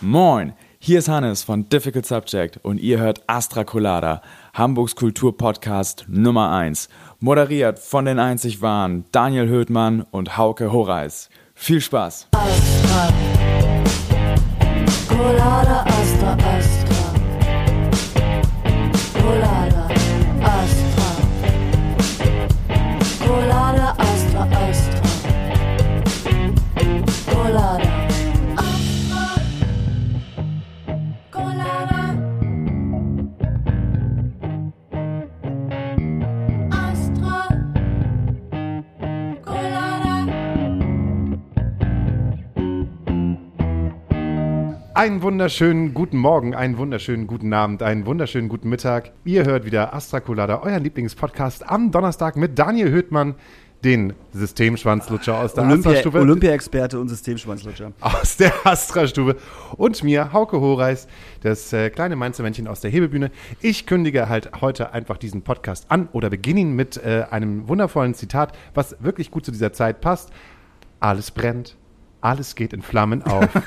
Moin, hier ist Hannes von Difficult Subject und ihr hört Astra Colada, Hamburgs Kulturpodcast Nummer 1, moderiert von den einzig wahren Daniel Höhtmann und Hauke Horeis. Viel Spaß! Astra. Colada, Astra, Astra. Einen wunderschönen guten Morgen, einen wunderschönen guten Abend, einen wunderschönen guten Mittag. Ihr hört wieder Astra Colada, euren Lieblingspodcast am Donnerstag mit Daniel Höhtmann, den Systemschwanzlutscher aus der Olympia- Astra-Stufe. Olympia-Experte und Systemschwanzlutscher. aus der Astra-Stube und mir, Hauke Horeis, das äh, kleine Mainzermännchen aus der Hebebühne. Ich kündige halt heute einfach diesen Podcast an oder beginne ihn mit äh, einem wundervollen Zitat, was wirklich gut zu dieser Zeit passt. Alles brennt, alles geht in Flammen auf.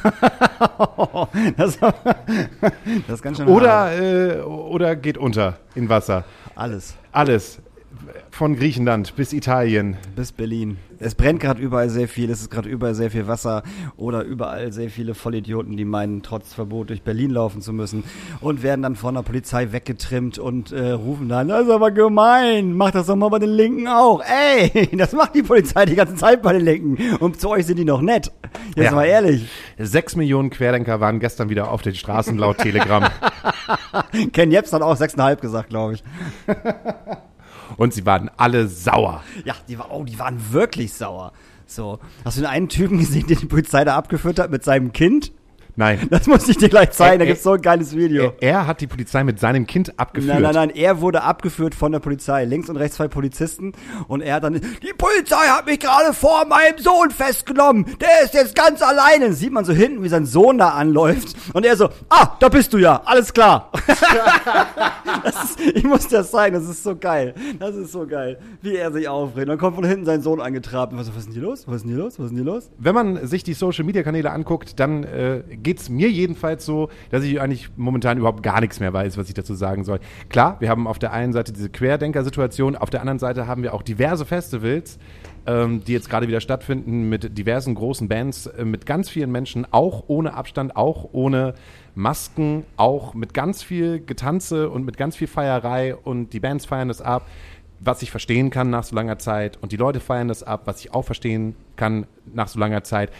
Das, das ist ganz schön oder, äh, oder geht unter in Wasser. alles. Alles. Von Griechenland bis Italien. Bis Berlin. Es brennt gerade überall sehr viel, es ist gerade überall sehr viel Wasser oder überall sehr viele Vollidioten, die meinen, trotz Verbot durch Berlin laufen zu müssen und werden dann von der Polizei weggetrimmt und äh, rufen dann, das ist aber gemein, mach das doch mal bei den Linken auch. Ey, das macht die Polizei die ganze Zeit bei den Linken und zu euch sind die noch nett. Jetzt Ja. mal ehrlich. Sechs Millionen Querdenker waren gestern wieder auf den Straßen laut Telegram. Ken Jeps hat auch 6,5 gesagt, glaube ich. Und sie waren alle sauer. Ja, die, war, oh, die waren wirklich sauer. So, hast du den einen Typen gesehen, den die Polizei da abgeführt hat mit seinem Kind? Nein. Das muss ich dir gleich zeigen, da Ä- gibt's so ein geiles Video. Er, er hat die Polizei mit seinem Kind abgeführt. Nein, nein, nein, er wurde abgeführt von der Polizei. Links und rechts zwei Polizisten. Und er hat dann, die Polizei hat mich gerade vor meinem Sohn festgenommen. Der ist jetzt ganz alleine. Dann sieht man so hinten, wie sein Sohn da anläuft. Und er so, ah, da bist du ja, alles klar. ist, ich muss dir das zeigen, das ist so geil. Das ist so geil, wie er sich aufregt. Dann kommt von hinten sein Sohn angetrabt. Und was, was ist denn hier los? Was ist denn hier los? Was ist denn hier los? Wenn man sich die Social-Media-Kanäle anguckt, dann äh, geht's mir jedenfalls so, dass ich eigentlich momentan überhaupt gar nichts mehr weiß, was ich dazu sagen soll. Klar, wir haben auf der einen Seite diese Querdenker-Situation, auf der anderen Seite haben wir auch diverse Festivals, ähm, die jetzt gerade wieder stattfinden mit diversen großen Bands, äh, mit ganz vielen Menschen, auch ohne Abstand, auch ohne Masken, auch mit ganz viel Getanze und mit ganz viel Feierei und die Bands feiern das ab was ich verstehen kann nach so langer Zeit und die Leute feiern das ab, was ich auch verstehen kann nach so langer Zeit.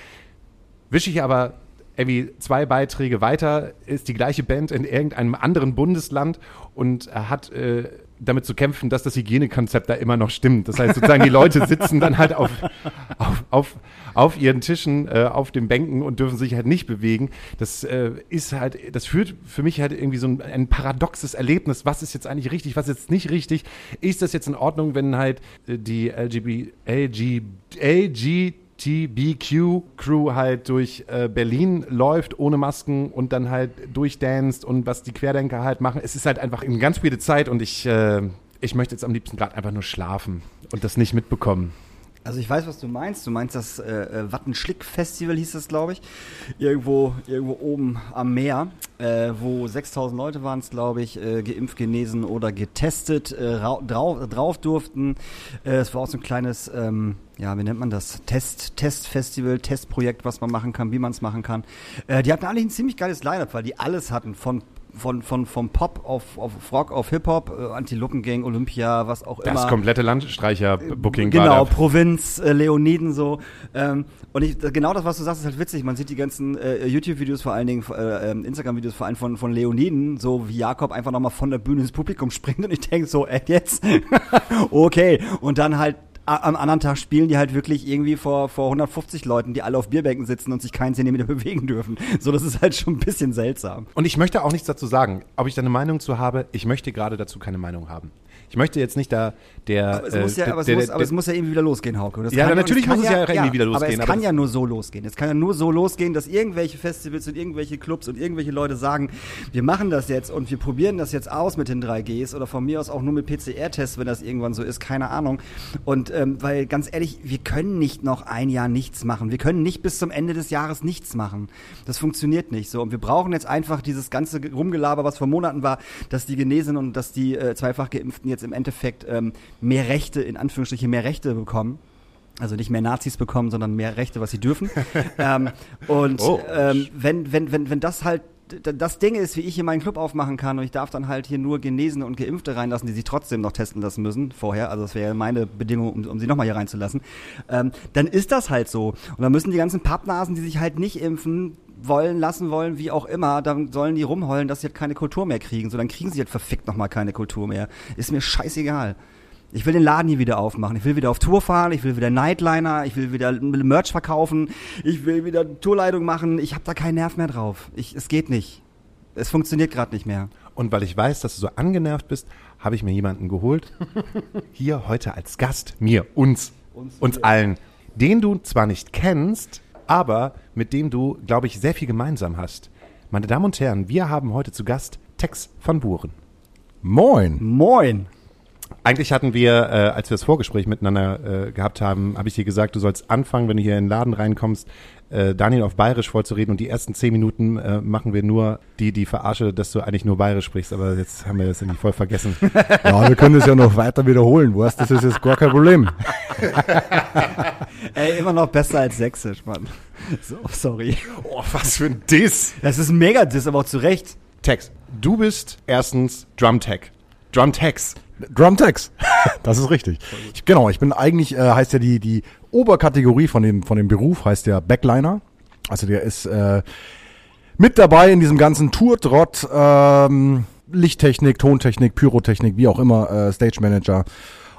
Wische ich aber irgendwie zwei Beiträge weiter, ist die gleiche Band in irgendeinem anderen Bundesland und äh, hat äh, damit zu kämpfen, dass das Hygienekonzept da immer noch stimmt. Das heißt sozusagen, die Leute sitzen dann halt auf, auf, auf, auf ihren Tischen, äh, auf den Bänken und dürfen sich halt nicht bewegen. Das äh, ist halt, das führt für mich halt irgendwie so ein, ein paradoxes Erlebnis. Was ist jetzt eigentlich richtig, was ist jetzt nicht richtig? Ist das jetzt in Ordnung, wenn halt äh, die LGB, LG, LGBTQ-Crew halt durch äh, Berlin läuft ohne Masken und dann halt durchdanzt und was die Querdenker halt machen? Es ist halt einfach eine ganz späte Zeit und ich, äh, ich möchte jetzt am liebsten gerade einfach nur schlafen und das nicht mitbekommen. Also ich weiß, was du meinst. Du meinst das äh, äh, Wattenschlick-Festival hieß das, glaube ich. Irgendwo, irgendwo oben am Meer, äh, wo 6000 Leute waren es, glaube ich, äh, geimpft, genesen oder getestet äh, rau- drauf, drauf durften. Äh, es war auch so ein kleines, ähm, ja, wie nennt man das? Test, Testfestival, Testprojekt, was man machen kann, wie man es machen kann. Die hatten alle ein ziemlich geiles Line-Up, weil die alles hatten von von, von, vom Pop auf, auf Rock auf Hip-Hop, äh, Antilopengang, Olympia, was auch immer. Das komplette Landstreicher-Booking Genau, war. Provinz, äh, Leoniden so. Ähm, und ich, genau das, was du sagst, ist halt witzig. Man sieht die ganzen äh, YouTube-Videos vor allen Dingen, äh, ähm, Instagram-Videos vor allem von, von Leoniden, so wie Jakob einfach nochmal von der Bühne ins Publikum springt und ich denke so, äh, jetzt? okay. Und dann halt am anderen Tag spielen die halt wirklich irgendwie vor, vor 150 Leuten, die alle auf Bierbänken sitzen und sich keinen Zentimeter bewegen dürfen. So, das ist halt schon ein bisschen seltsam. Und ich möchte auch nichts dazu sagen. Ob ich da eine Meinung zu habe, ich möchte gerade dazu keine Meinung haben. Ich möchte jetzt nicht da der. Aber es, muss, ja, äh, aber, es der- muss, der- aber es muss ja irgendwie wieder losgehen, Hauke. Das Ja, kann natürlich muss es ja irgendwie wieder Aber losgehen, es aber kann das- ja nur so losgehen. Es kann ja nur so losgehen, dass irgendwelche Festivals und irgendwelche Clubs und irgendwelche Leute sagen, wir machen das jetzt und wir probieren das jetzt aus mit den 3Gs oder von mir aus auch nur mit PCR-Tests, wenn das irgendwann so ist, keine Ahnung. Und ähm, weil ganz ehrlich, wir können nicht noch ein Jahr nichts machen. Wir können nicht bis zum Ende des Jahres nichts machen. Das funktioniert nicht so. Und wir brauchen jetzt einfach dieses ganze Rumgelaber, was vor Monaten war, dass die Genesenen und dass die äh, zweifach Geimpften jetzt im Endeffekt ähm, mehr Rechte, in Anführungsstrichen mehr Rechte bekommen. Also nicht mehr Nazis bekommen, sondern mehr Rechte, was sie dürfen. ähm, und Oh. ähm, wenn, wenn, wenn, wenn das halt das Ding ist, wie ich hier meinen Club aufmachen kann und ich darf dann halt hier nur Genesene und Geimpfte reinlassen, die sich trotzdem noch testen lassen müssen vorher, also das wäre ja meine Bedingung, um, um sie nochmal hier reinzulassen, ähm, dann ist das halt so. Und dann müssen die ganzen Pappnasen, die sich halt nicht impfen wollen, lassen wollen, wie auch immer, dann sollen die rumheulen, dass sie halt keine Kultur mehr kriegen. So, dann kriegen sie halt verfickt nochmal keine Kultur mehr. Ist mir scheißegal. Ich will den Laden hier wieder aufmachen. Ich will wieder auf Tour fahren. Ich will wieder Nightliner. Ich will wieder Merch verkaufen. Ich will wieder Tourleitung machen. Ich habe da keinen Nerv mehr drauf. Ich, es geht nicht. Es funktioniert gerade nicht mehr. Und weil ich weiß, dass du so angenervt bist, habe ich mir jemanden geholt. Hier heute als Gast. Mir, uns, uns, allen. Den du zwar nicht kennst, aber mit dem du, glaube ich, sehr viel gemeinsam hast. Meine Damen und Herren, wir haben heute zu Gast Tex von Buren. Moin. Moin. Eigentlich hatten wir, äh, als wir das Vorgespräch miteinander äh, gehabt haben, habe ich dir gesagt, du sollst anfangen, wenn du hier in den Laden reinkommst, äh, Daniel auf Bayerisch vorzureden und die ersten zehn Minuten äh, machen wir nur die, die verarsche, dass du eigentlich nur Bayerisch sprichst, aber jetzt haben wir das irgendwie voll vergessen. Ja, wir können das ja noch weiter wiederholen, weißt Das ist jetzt gar kein Problem. Ey, immer noch besser als Sächsisch, Mann. So, sorry. oh, was für ein Diss! Das ist ein Mega-Diss, aber auch zu Recht. Tex, du bist erstens Drumtech. Drumtex. Drumtex. Das ist richtig. Ich, genau, ich bin eigentlich, äh, heißt ja die, die Oberkategorie von dem, von dem Beruf, heißt ja Backliner. Also der ist äh, mit dabei in diesem ganzen Tour-Trott, ähm, Lichttechnik, Tontechnik, Pyrotechnik, wie auch immer, äh, Stage Manager.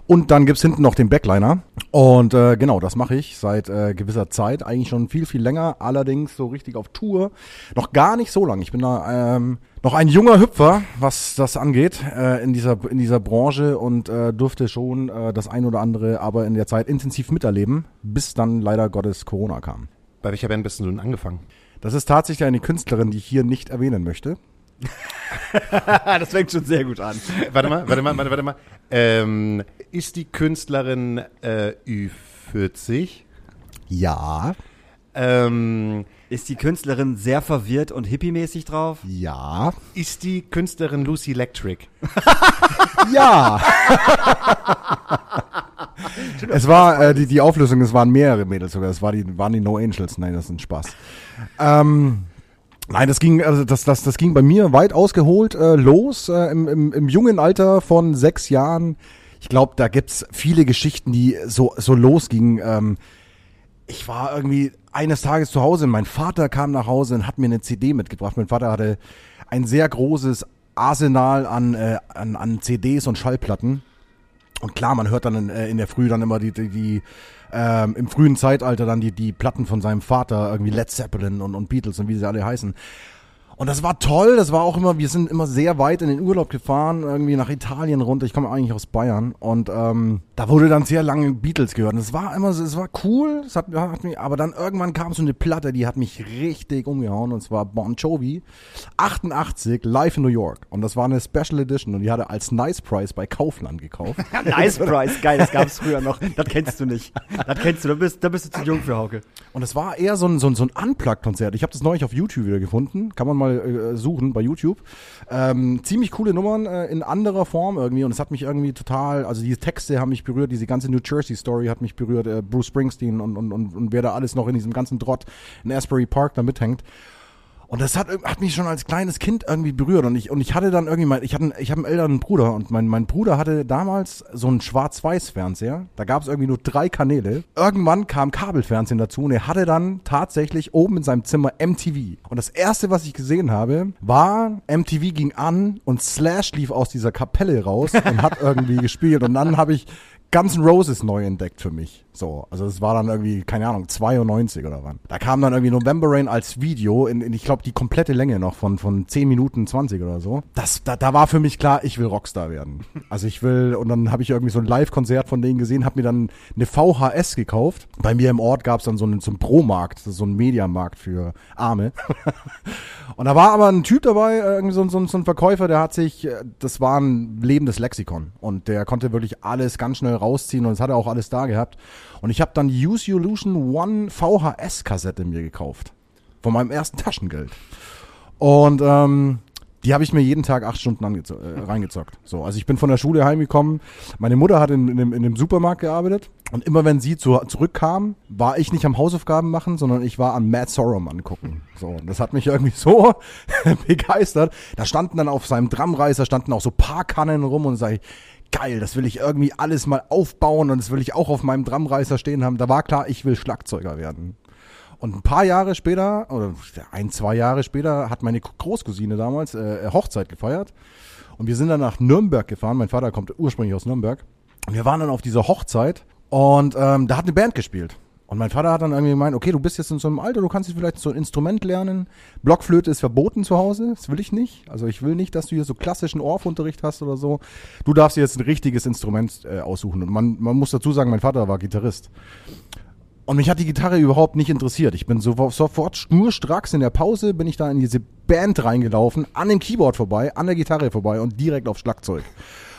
Und dann gibt's hinten noch den Backliner. Und äh, genau, das mache ich seit äh, gewisser Zeit, eigentlich schon viel, viel länger, allerdings so richtig auf Tour. Noch gar nicht so lange. Ich bin da ähm, noch ein junger Hüpfer, was das angeht, äh, in, dieser, in dieser Branche und äh, durfte schon äh, das ein oder andere aber in der Zeit intensiv miterleben, bis dann leider Gottes Corona kam. Bei welcher Band bist du denn angefangen? Das ist tatsächlich eine Künstlerin, die ich hier nicht erwähnen möchte. das fängt schon sehr gut an. warte mal, warte mal, warte, warte mal. Ähm, ist die Künstlerin äh, Ü40? Ja, Ähm, Ist die Künstlerin sehr verwirrt und hippiemäßig drauf? ja, ist die Künstlerin Lucy Electric? ja. es war äh, die, die Auflösung, es waren mehrere Mädels sogar. Es war die, waren die No Angels. Nein, das ist ein Spaß. Ähm, nein, das ging, also das, das, das ging bei mir weit ausgeholt äh, los äh, im, im, im jungen Alter von sechs Jahren. Ich glaube, da gibt's viele Geschichten, die so, so losgingen. Ähm, ich war irgendwie eines Tages zu Hause mein Vater kam nach Hause und hat mir eine CD mitgebracht. Mein Vater hatte ein sehr großes Arsenal an, äh, an, an CDs und Schallplatten. Und klar, man hört dann in, äh, in der Früh dann immer die, die, die ähm, im frühen Zeitalter dann die, die Platten von seinem Vater, irgendwie Led Zeppelin und, und Beatles und wie sie alle heißen. Und das war toll, das war auch immer, wir sind immer sehr weit in den Urlaub gefahren, irgendwie nach Italien runter. Ich komme eigentlich aus Bayern und ähm, da wurde dann sehr lange Beatles gehört. Und es war immer, es war cool, es hat, hat mich, aber dann irgendwann kam so eine Platte, die hat mich richtig umgehauen und zwar Bon Jovi, 88, live in New York. Und das war eine Special Edition und die hatte als Nice Price bei Kaufland gekauft. Nice Price, geil, das gab's früher noch. Das kennst du nicht. Das kennst du, da bist, da bist du zu jung für Hauke. Und es war eher so ein, so ein, so ein Unplugged-Konzert. Ich habe das neulich auf YouTube wieder gefunden. Kann man mal äh, suchen bei YouTube. Ähm, ziemlich coole Nummern äh, in anderer Form irgendwie. Und es hat mich irgendwie total, also diese Texte haben mich berührt, diese ganze New Jersey-Story hat mich berührt. Äh, Bruce Springsteen und, und, und, und wer da alles noch in diesem ganzen Trott in Asbury Park da mithängt. Und das hat, hat mich schon als kleines Kind irgendwie berührt. Und ich, und ich hatte dann irgendwie mal, ich hatte, ich habe einen älteren Bruder und mein, mein Bruder hatte damals so einen Schwarz-Weiß-Fernseher. Da gab es irgendwie nur drei Kanäle. Irgendwann kam Kabelfernsehen dazu und er hatte dann tatsächlich oben in seinem Zimmer MTV. Und das erste, was ich gesehen habe, war, MTV ging an und Slash lief aus dieser Kapelle raus und hat irgendwie gespielt. Und dann habe ich Guns N' Roses neu entdeckt für mich. So, also es war dann irgendwie, keine Ahnung, 92 oder wann. Da kam dann irgendwie November Rain als Video in, in ich glaube, die komplette Länge noch von, von 10 Minuten 20 oder so. Das, da, da war für mich klar, ich will Rockstar werden. Also ich will, und dann habe ich irgendwie so ein Live-Konzert von denen gesehen, habe mir dann eine VHS gekauft. Bei mir im Ort gab es dann so einen, so einen Pro-Markt, so ein Mediamarkt für Arme. Und da war aber ein Typ dabei, äh, irgendwie so, so, so ein Verkäufer, der hat sich, äh, das war ein lebendes Lexikon. Und der konnte wirklich alles ganz schnell rausziehen und es hat er auch alles da gehabt. Und ich habe dann die Use Illusion One VHS-Kassette mir gekauft. Von meinem ersten Taschengeld. Und ähm, die habe ich mir jeden Tag acht Stunden äh, reingezockt. So, also ich bin von der Schule heimgekommen. Meine Mutter hat in, in, dem, in dem Supermarkt gearbeitet. Und immer wenn sie zu, zurückkam, war ich nicht am Hausaufgaben machen, sondern ich war an Matt Sorum angucken. So, und das hat mich irgendwie so begeistert. Da standen dann auf seinem Drumreißer standen auch so Parkkannen rum und sag ich, geil, das will ich irgendwie alles mal aufbauen und das will ich auch auf meinem Drumreißer stehen haben. Da war klar, ich will Schlagzeuger werden. Und ein paar Jahre später, oder ein, zwei Jahre später, hat meine Großcousine damals äh, Hochzeit gefeiert. Und wir sind dann nach Nürnberg gefahren. Mein Vater kommt ursprünglich aus Nürnberg. Und wir waren dann auf dieser Hochzeit und ähm, da hat eine Band gespielt. Und mein Vater hat dann irgendwie gemeint, okay, du bist jetzt in so einem Alter, du kannst jetzt vielleicht so ein Instrument lernen. Blockflöte ist verboten zu Hause, das will ich nicht. Also ich will nicht, dass du hier so klassischen Orfunterricht hast oder so. Du darfst dir jetzt ein richtiges Instrument äh, aussuchen. Und man, man muss dazu sagen, mein Vater war Gitarrist. Und mich hat die Gitarre überhaupt nicht interessiert. Ich bin so, sofort schnurstracks in der Pause, bin ich da in diese Band reingelaufen, an dem Keyboard vorbei, an der Gitarre vorbei und direkt auf Schlagzeug.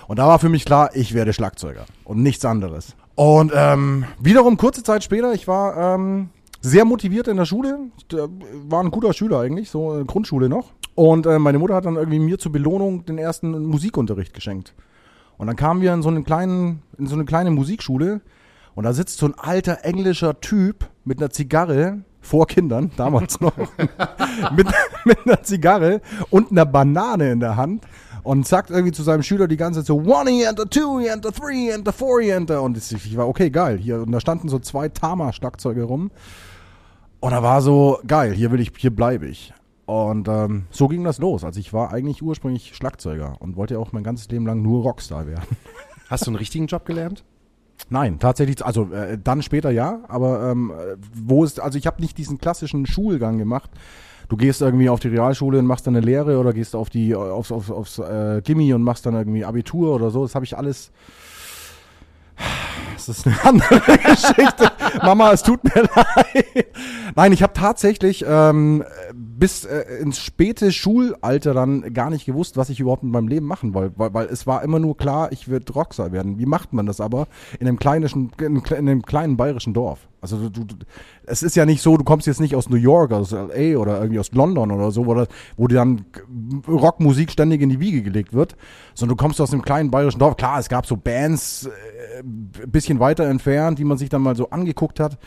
Und da war für mich klar, ich werde Schlagzeuger und nichts anderes. Und ähm, wiederum kurze Zeit später, ich war ähm, sehr motiviert in der Schule, Der war ein guter Schüler eigentlich, so äh, Grundschule noch. Und äh, meine Mutter hat dann irgendwie mir zur Belohnung den ersten Musikunterricht geschenkt. Und dann kamen wir in so einen kleinen, in so eine kleine Musikschule und da sitzt so ein alter englischer Typ mit einer Zigarre vor Kindern, damals noch, mit, mit einer Zigarre und einer Banane in der Hand und sagt irgendwie zu seinem Schüler die ganze Zeit so, one enter, two enter, three enter, four enter. Und ich war, okay, geil. Hier, und da standen so zwei Tama-Schlagzeuge rum. Und da war so, geil, hier will ich, hier bleibe ich. Und ähm, so ging das los. Also ich war eigentlich ursprünglich Schlagzeuger und wollte auch mein ganzes Leben lang nur Rockstar werden. Hast du einen richtigen Job gelernt? Nein, tatsächlich, also äh, dann später ja, aber ähm, äh, wo ist, also ich habe nicht diesen klassischen Schulgang gemacht. Du gehst irgendwie auf die Realschule und machst dann eine Lehre oder gehst auf die aufs, aufs, aufs äh, Gimmi und machst dann irgendwie Abitur oder so. Das habe ich alles. Das ist eine andere Geschichte. Mama, es tut mir leid. Nein, ich habe tatsächlich ähm, bis äh, ins späte Schulalter dann gar nicht gewusst, was ich überhaupt mit meinem Leben machen wollte, weil, weil es war immer nur klar, ich werde Rockstar werden. Wie macht man das aber in einem kleinen, in einem kleinen bayerischen Dorf? Also du, du, es ist ja nicht so, du kommst jetzt nicht aus New York, aus LA oder irgendwie aus London oder so, wo, das, wo dir dann Rockmusik ständig in die Wiege gelegt wird, sondern du kommst aus einem kleinen bayerischen Dorf. Klar, es gab so Bands äh, bisschen weiter entfernt, die man sich dann mal so angeguckt hat.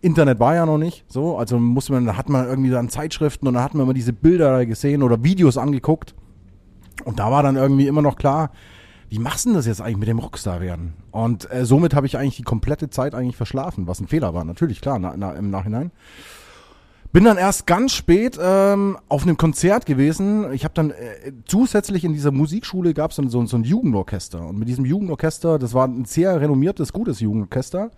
Internet war ja noch nicht so, also musste man, da hat man irgendwie dann Zeitschriften und da hat man immer diese Bilder gesehen oder Videos angeguckt. Und da war dann irgendwie immer noch klar, wie machst du das jetzt eigentlich mit dem Rockstar werden? Und äh, somit habe ich eigentlich die komplette Zeit eigentlich verschlafen, was ein Fehler war, natürlich, klar, na, na, im Nachhinein. Bin dann erst ganz spät ähm, auf einem Konzert gewesen. Ich habe dann äh, zusätzlich in dieser Musikschule gab es dann so, so ein Jugendorchester. Und mit diesem Jugendorchester, das war ein sehr renommiertes, gutes Jugendorchester.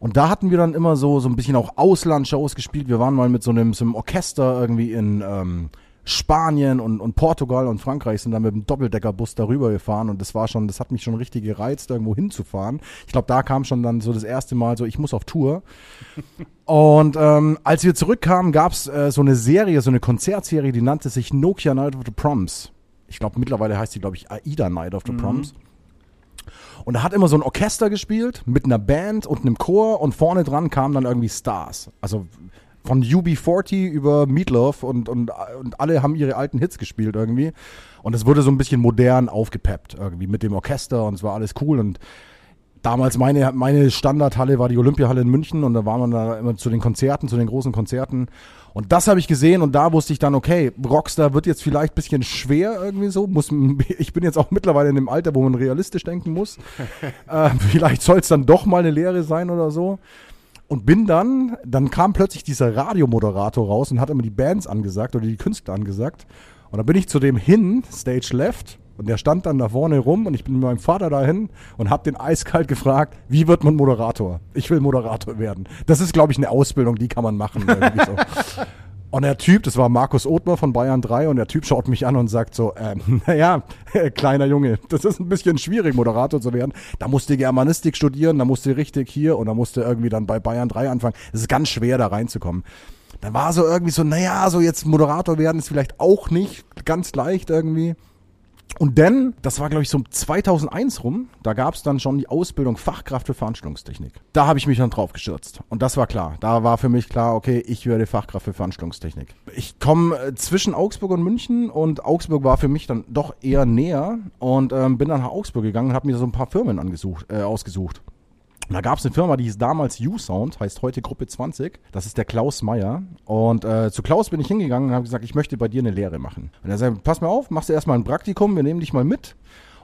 Und da hatten wir dann immer so, so ein bisschen auch Auslandshows gespielt. Wir waren mal mit so einem, so einem Orchester irgendwie in ähm, Spanien und, und Portugal und Frankreich sind dann mit dem Doppeldeckerbus darüber gefahren und das war schon, das hat mich schon richtig gereizt, irgendwo hinzufahren. Ich glaube, da kam schon dann so das erste Mal so, ich muss auf Tour. und ähm, als wir zurückkamen, gab's äh, so eine Serie, so eine Konzertserie, die nannte sich Nokia Night of the Proms. Ich glaube, mittlerweile heißt die, glaube ich, AIDA Night of the Proms. Und da hat immer so ein Orchester gespielt mit einer Band und einem Chor und vorne dran kamen dann irgendwie Stars. Also von UB40 über Meatloaf und, und, und alle haben ihre alten Hits gespielt irgendwie. Und es wurde so ein bisschen modern aufgepeppt irgendwie mit dem Orchester und es war alles cool und damals meine, meine Standardhalle war die Olympiahalle in München und da waren wir da immer zu den Konzerten, zu den großen Konzerten. Und das habe ich gesehen und da wusste ich dann, okay, Rockstar wird jetzt vielleicht ein bisschen schwer irgendwie so. Muss, ich bin jetzt auch mittlerweile in dem Alter, wo man realistisch denken muss. äh, vielleicht soll es dann doch mal eine Lehre sein oder so. Und bin dann, dann kam plötzlich dieser Radiomoderator raus und hat immer die Bands angesagt oder die Künstler angesagt. Und dann bin ich zu dem hin, Stage Left, Und der stand dann da vorne rum und ich bin mit meinem Vater dahin und habe den eiskalt gefragt, wie wird man Moderator? Ich will Moderator werden. Das ist, glaube ich, eine Ausbildung, die kann man machen. irgendwie so. Und der Typ, das war Markus Othmer von Bayern 3 und der Typ schaut mich an und sagt so, ähm, naja, kleiner Junge, das ist ein bisschen schwierig, Moderator zu werden. Da musst du Germanistik studieren, da musst du richtig hier und da musst du irgendwie dann bei Bayern 3 anfangen. Es ist ganz schwer, da reinzukommen. Dann war so irgendwie so, naja, so jetzt Moderator werden ist vielleicht auch nicht ganz leicht irgendwie. Und dann, das war glaube ich so um 2001 rum, da gab es dann schon die Ausbildung Fachkraft für Veranstaltungstechnik. Da habe ich mich dann drauf gestürzt. Und das war klar. Da war für mich klar, okay, ich werde Fachkraft für Veranstaltungstechnik. Ich komme äh, zwischen Augsburg und München und Augsburg war für mich dann doch eher näher und ähm, bin dann nach Augsburg gegangen und habe mir so ein paar Firmen angesucht, äh, ausgesucht. Und da gab es eine Firma, die hieß damals U-Sound, heißt heute Gruppe 20. Das ist der Klaus Meyer. Und äh, zu Klaus bin ich hingegangen und habe gesagt, ich möchte bei dir eine Lehre machen. Und er sagt, pass mal auf, machst du erstmal ein Praktikum, wir nehmen dich mal mit.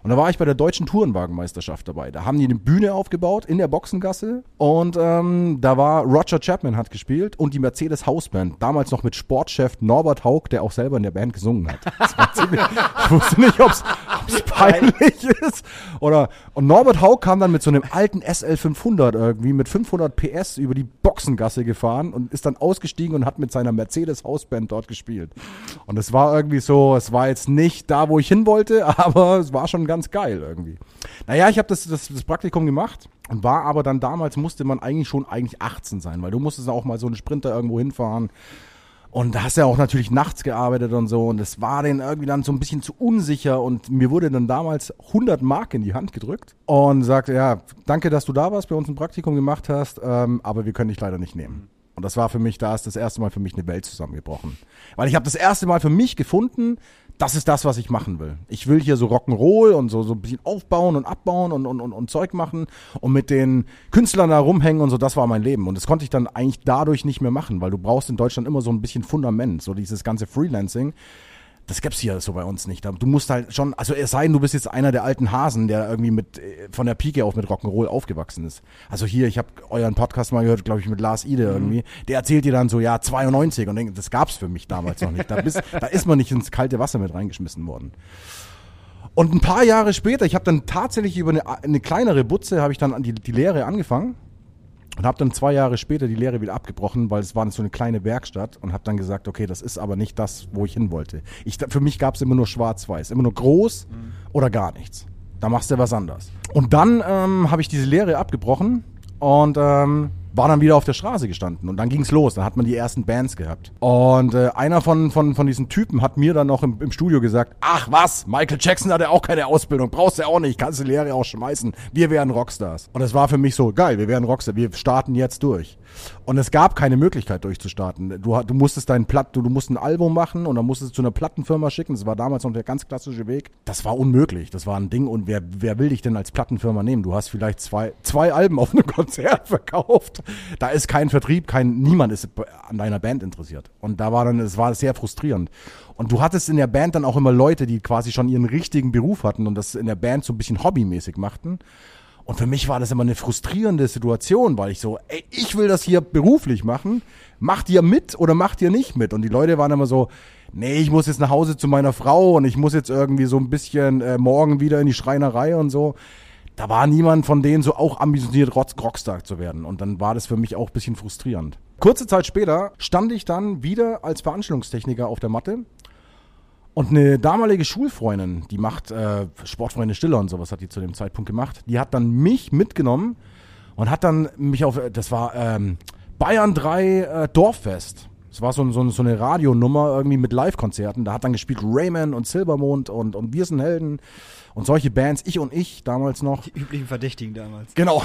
Und da war ich bei der deutschen Tourenwagenmeisterschaft dabei. Da haben die eine Bühne aufgebaut in der Boxengasse und ähm, da war Roger Chapman hat gespielt und die Mercedes Hausband. Damals noch mit Sportchef Norbert Haug, der auch selber in der Band gesungen hat. Ziemlich, ich wusste nicht, ob es peinlich ist oder und Norbert Haug kam dann mit so einem alten SL 500 irgendwie mit 500 PS über die Boxengasse gefahren und ist dann ausgestiegen und hat mit seiner Mercedes Hausband dort gespielt. Und es war irgendwie so, es war jetzt nicht da, wo ich hin wollte, aber es war schon ganz geil irgendwie. Naja, ich habe das, das, das Praktikum gemacht und war aber dann damals musste man eigentlich schon eigentlich 18 sein, weil du musstest auch mal so einen Sprinter irgendwo hinfahren. Und da hast ja auch natürlich nachts gearbeitet und so. Und es war denen irgendwie dann so ein bisschen zu unsicher. Und mir wurde dann damals 100 Mark in die Hand gedrückt und sagte, ja, danke, dass du da warst, bei uns ein Praktikum gemacht hast, ähm, aber wir können dich leider nicht nehmen. Und das war für mich, da ist das erste Mal für mich eine Welt zusammengebrochen. Weil ich habe das erste Mal für mich gefunden, das ist das, was ich machen will. Ich will hier so Rock'n'Roll und so, so ein bisschen aufbauen und abbauen und, und, und, und Zeug machen und mit den Künstlern da rumhängen und so, das war mein Leben. Und das konnte ich dann eigentlich dadurch nicht mehr machen, weil du brauchst in Deutschland immer so ein bisschen Fundament, so dieses ganze Freelancing. Das gibt's hier so bei uns nicht. Du musst halt schon, also es sei denn, du bist jetzt einer der alten Hasen, der irgendwie mit äh, von der Pike auf mit Rock'n'Roll aufgewachsen ist. Also hier, ich habe euren Podcast mal gehört, glaube ich, mit Lars Ide irgendwie. Der erzählt dir dann so, ja, 92 und denk, das gab's für mich damals noch nicht. Da, bist, da ist man nicht ins kalte Wasser mit reingeschmissen worden. Und ein paar Jahre später, ich habe dann tatsächlich über eine, eine kleinere Butze, habe ich dann an die, die Lehre angefangen und habe dann zwei Jahre später die Lehre wieder abgebrochen, weil es war so eine kleine Werkstatt und habe dann gesagt, okay, das ist aber nicht das, wo ich hin wollte. Ich, für mich gab es immer nur schwarz-weiß, immer nur groß oder gar nichts. Da machst du was anderes. Und dann ähm, habe ich diese Lehre abgebrochen und ähm, war dann wieder auf der Straße gestanden und dann ging's los. Dann hat man die ersten Bands gehabt. Und äh, einer von, von, von diesen Typen hat mir dann noch im, im Studio gesagt, ach was, Michael Jackson hatte auch keine Ausbildung, brauchst du auch nicht, kannst die Lehre auch schmeißen. Wir wären Rockstars. Und es war für mich so, geil, wir wären Rockstars, wir starten jetzt durch. Und es gab keine Möglichkeit durchzustarten. Du, du musstest dein Platt, du, du musst ein Album machen und dann musstest du zu einer Plattenfirma schicken. Das war damals noch der ganz klassische Weg. Das war unmöglich. Das war ein Ding. Und wer, wer will dich denn als Plattenfirma nehmen? Du hast vielleicht zwei, zwei Alben auf einem Konzert verkauft. Da ist kein Vertrieb, kein, niemand ist an deiner Band interessiert. Und da war dann, es war sehr frustrierend. Und du hattest in der Band dann auch immer Leute, die quasi schon ihren richtigen Beruf hatten und das in der Band so ein bisschen hobbymäßig machten. Und für mich war das immer eine frustrierende Situation, weil ich so, ey, ich will das hier beruflich machen. Macht ihr mit oder macht ihr nicht mit? Und die Leute waren immer so, nee, ich muss jetzt nach Hause zu meiner Frau und ich muss jetzt irgendwie so ein bisschen äh, morgen wieder in die Schreinerei und so. Da war niemand von denen so auch ambitioniert, Rock Rockstar zu werden. Und dann war das für mich auch ein bisschen frustrierend. Kurze Zeit später stand ich dann wieder als Veranstaltungstechniker auf der Matte und eine damalige Schulfreundin, die macht äh, Sportfreunde Stiller und sowas, hat die zu dem Zeitpunkt gemacht. Die hat dann mich mitgenommen und hat dann mich auf, das war ähm, Bayern 3 äh, Dorffest. Das war so, so, so eine Radionummer irgendwie mit Live-Konzerten. Da hat dann gespielt Rayman und Silbermond und, und Wir sind Helden und solche Bands. Ich und ich damals noch. Die üblichen Verdächtigen damals. Genau.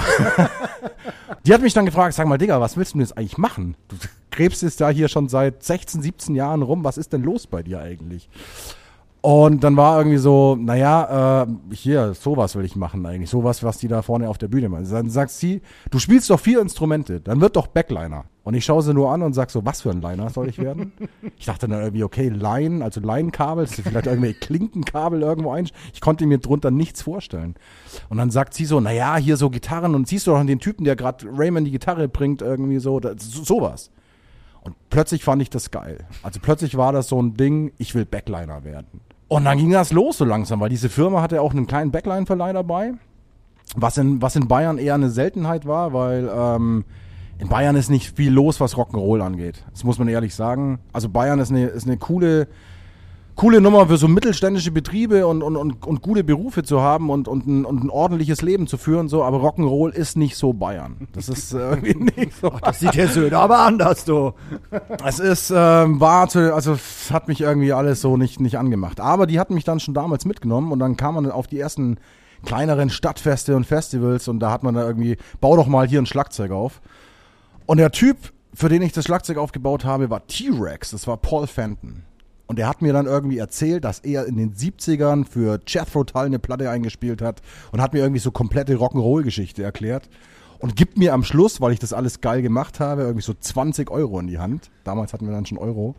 die hat mich dann gefragt, sag mal, Digga, was willst du denn jetzt eigentlich machen? Du krebst jetzt da hier schon seit 16, 17 Jahren rum. Was ist denn los bei dir eigentlich? Und dann war irgendwie so, naja, äh, hier, sowas will ich machen eigentlich. Sowas, was die da vorne auf der Bühne machen. Dann sagt sie, du spielst doch vier Instrumente, dann wird doch Backliner. Und ich schaue sie nur an und sag so, was für ein Liner soll ich werden? ich dachte dann irgendwie, okay, Line, also Line-Kabel, ist vielleicht irgendwie Klinkenkabel irgendwo ein. Ich konnte mir drunter nichts vorstellen. Und dann sagt sie so, naja, hier so Gitarren und siehst du doch den Typen, der gerade Raymond die Gitarre bringt, irgendwie so, das, so sowas. Und plötzlich fand ich das geil. Also plötzlich war das so ein Ding, ich will Backliner werden. Und dann ging das los so langsam, weil diese Firma hatte auch einen kleinen Backline-Verleih dabei, was in, was in Bayern eher eine Seltenheit war, weil ähm, in Bayern ist nicht viel los, was Rock'n'Roll angeht. Das muss man ehrlich sagen. Also Bayern ist eine, ist eine coole, coole Nummer für so mittelständische Betriebe und, und, und, und gute Berufe zu haben und, und, ein, und ein ordentliches Leben zu führen, so, aber Rock'n'Roll ist nicht so Bayern. Das ist äh, irgendwie nicht so. Das sieht der Söhne aber anders, du. Es ist, ähm, war zu, also hat mich irgendwie alles so nicht, nicht angemacht. Aber die hatten mich dann schon damals mitgenommen und dann kam man auf die ersten kleineren Stadtfeste und Festivals und da hat man da irgendwie, bau doch mal hier ein Schlagzeug auf. Und der Typ, für den ich das Schlagzeug aufgebaut habe, war T-Rex, das war Paul Fenton. Und der hat mir dann irgendwie erzählt, dass er in den 70ern für Jethro Tull eine Platte eingespielt hat und hat mir irgendwie so komplette Rock'n'Roll-Geschichte erklärt. Und gibt mir am Schluss, weil ich das alles geil gemacht habe, irgendwie so 20 Euro in die Hand. Damals hatten wir dann schon Euro.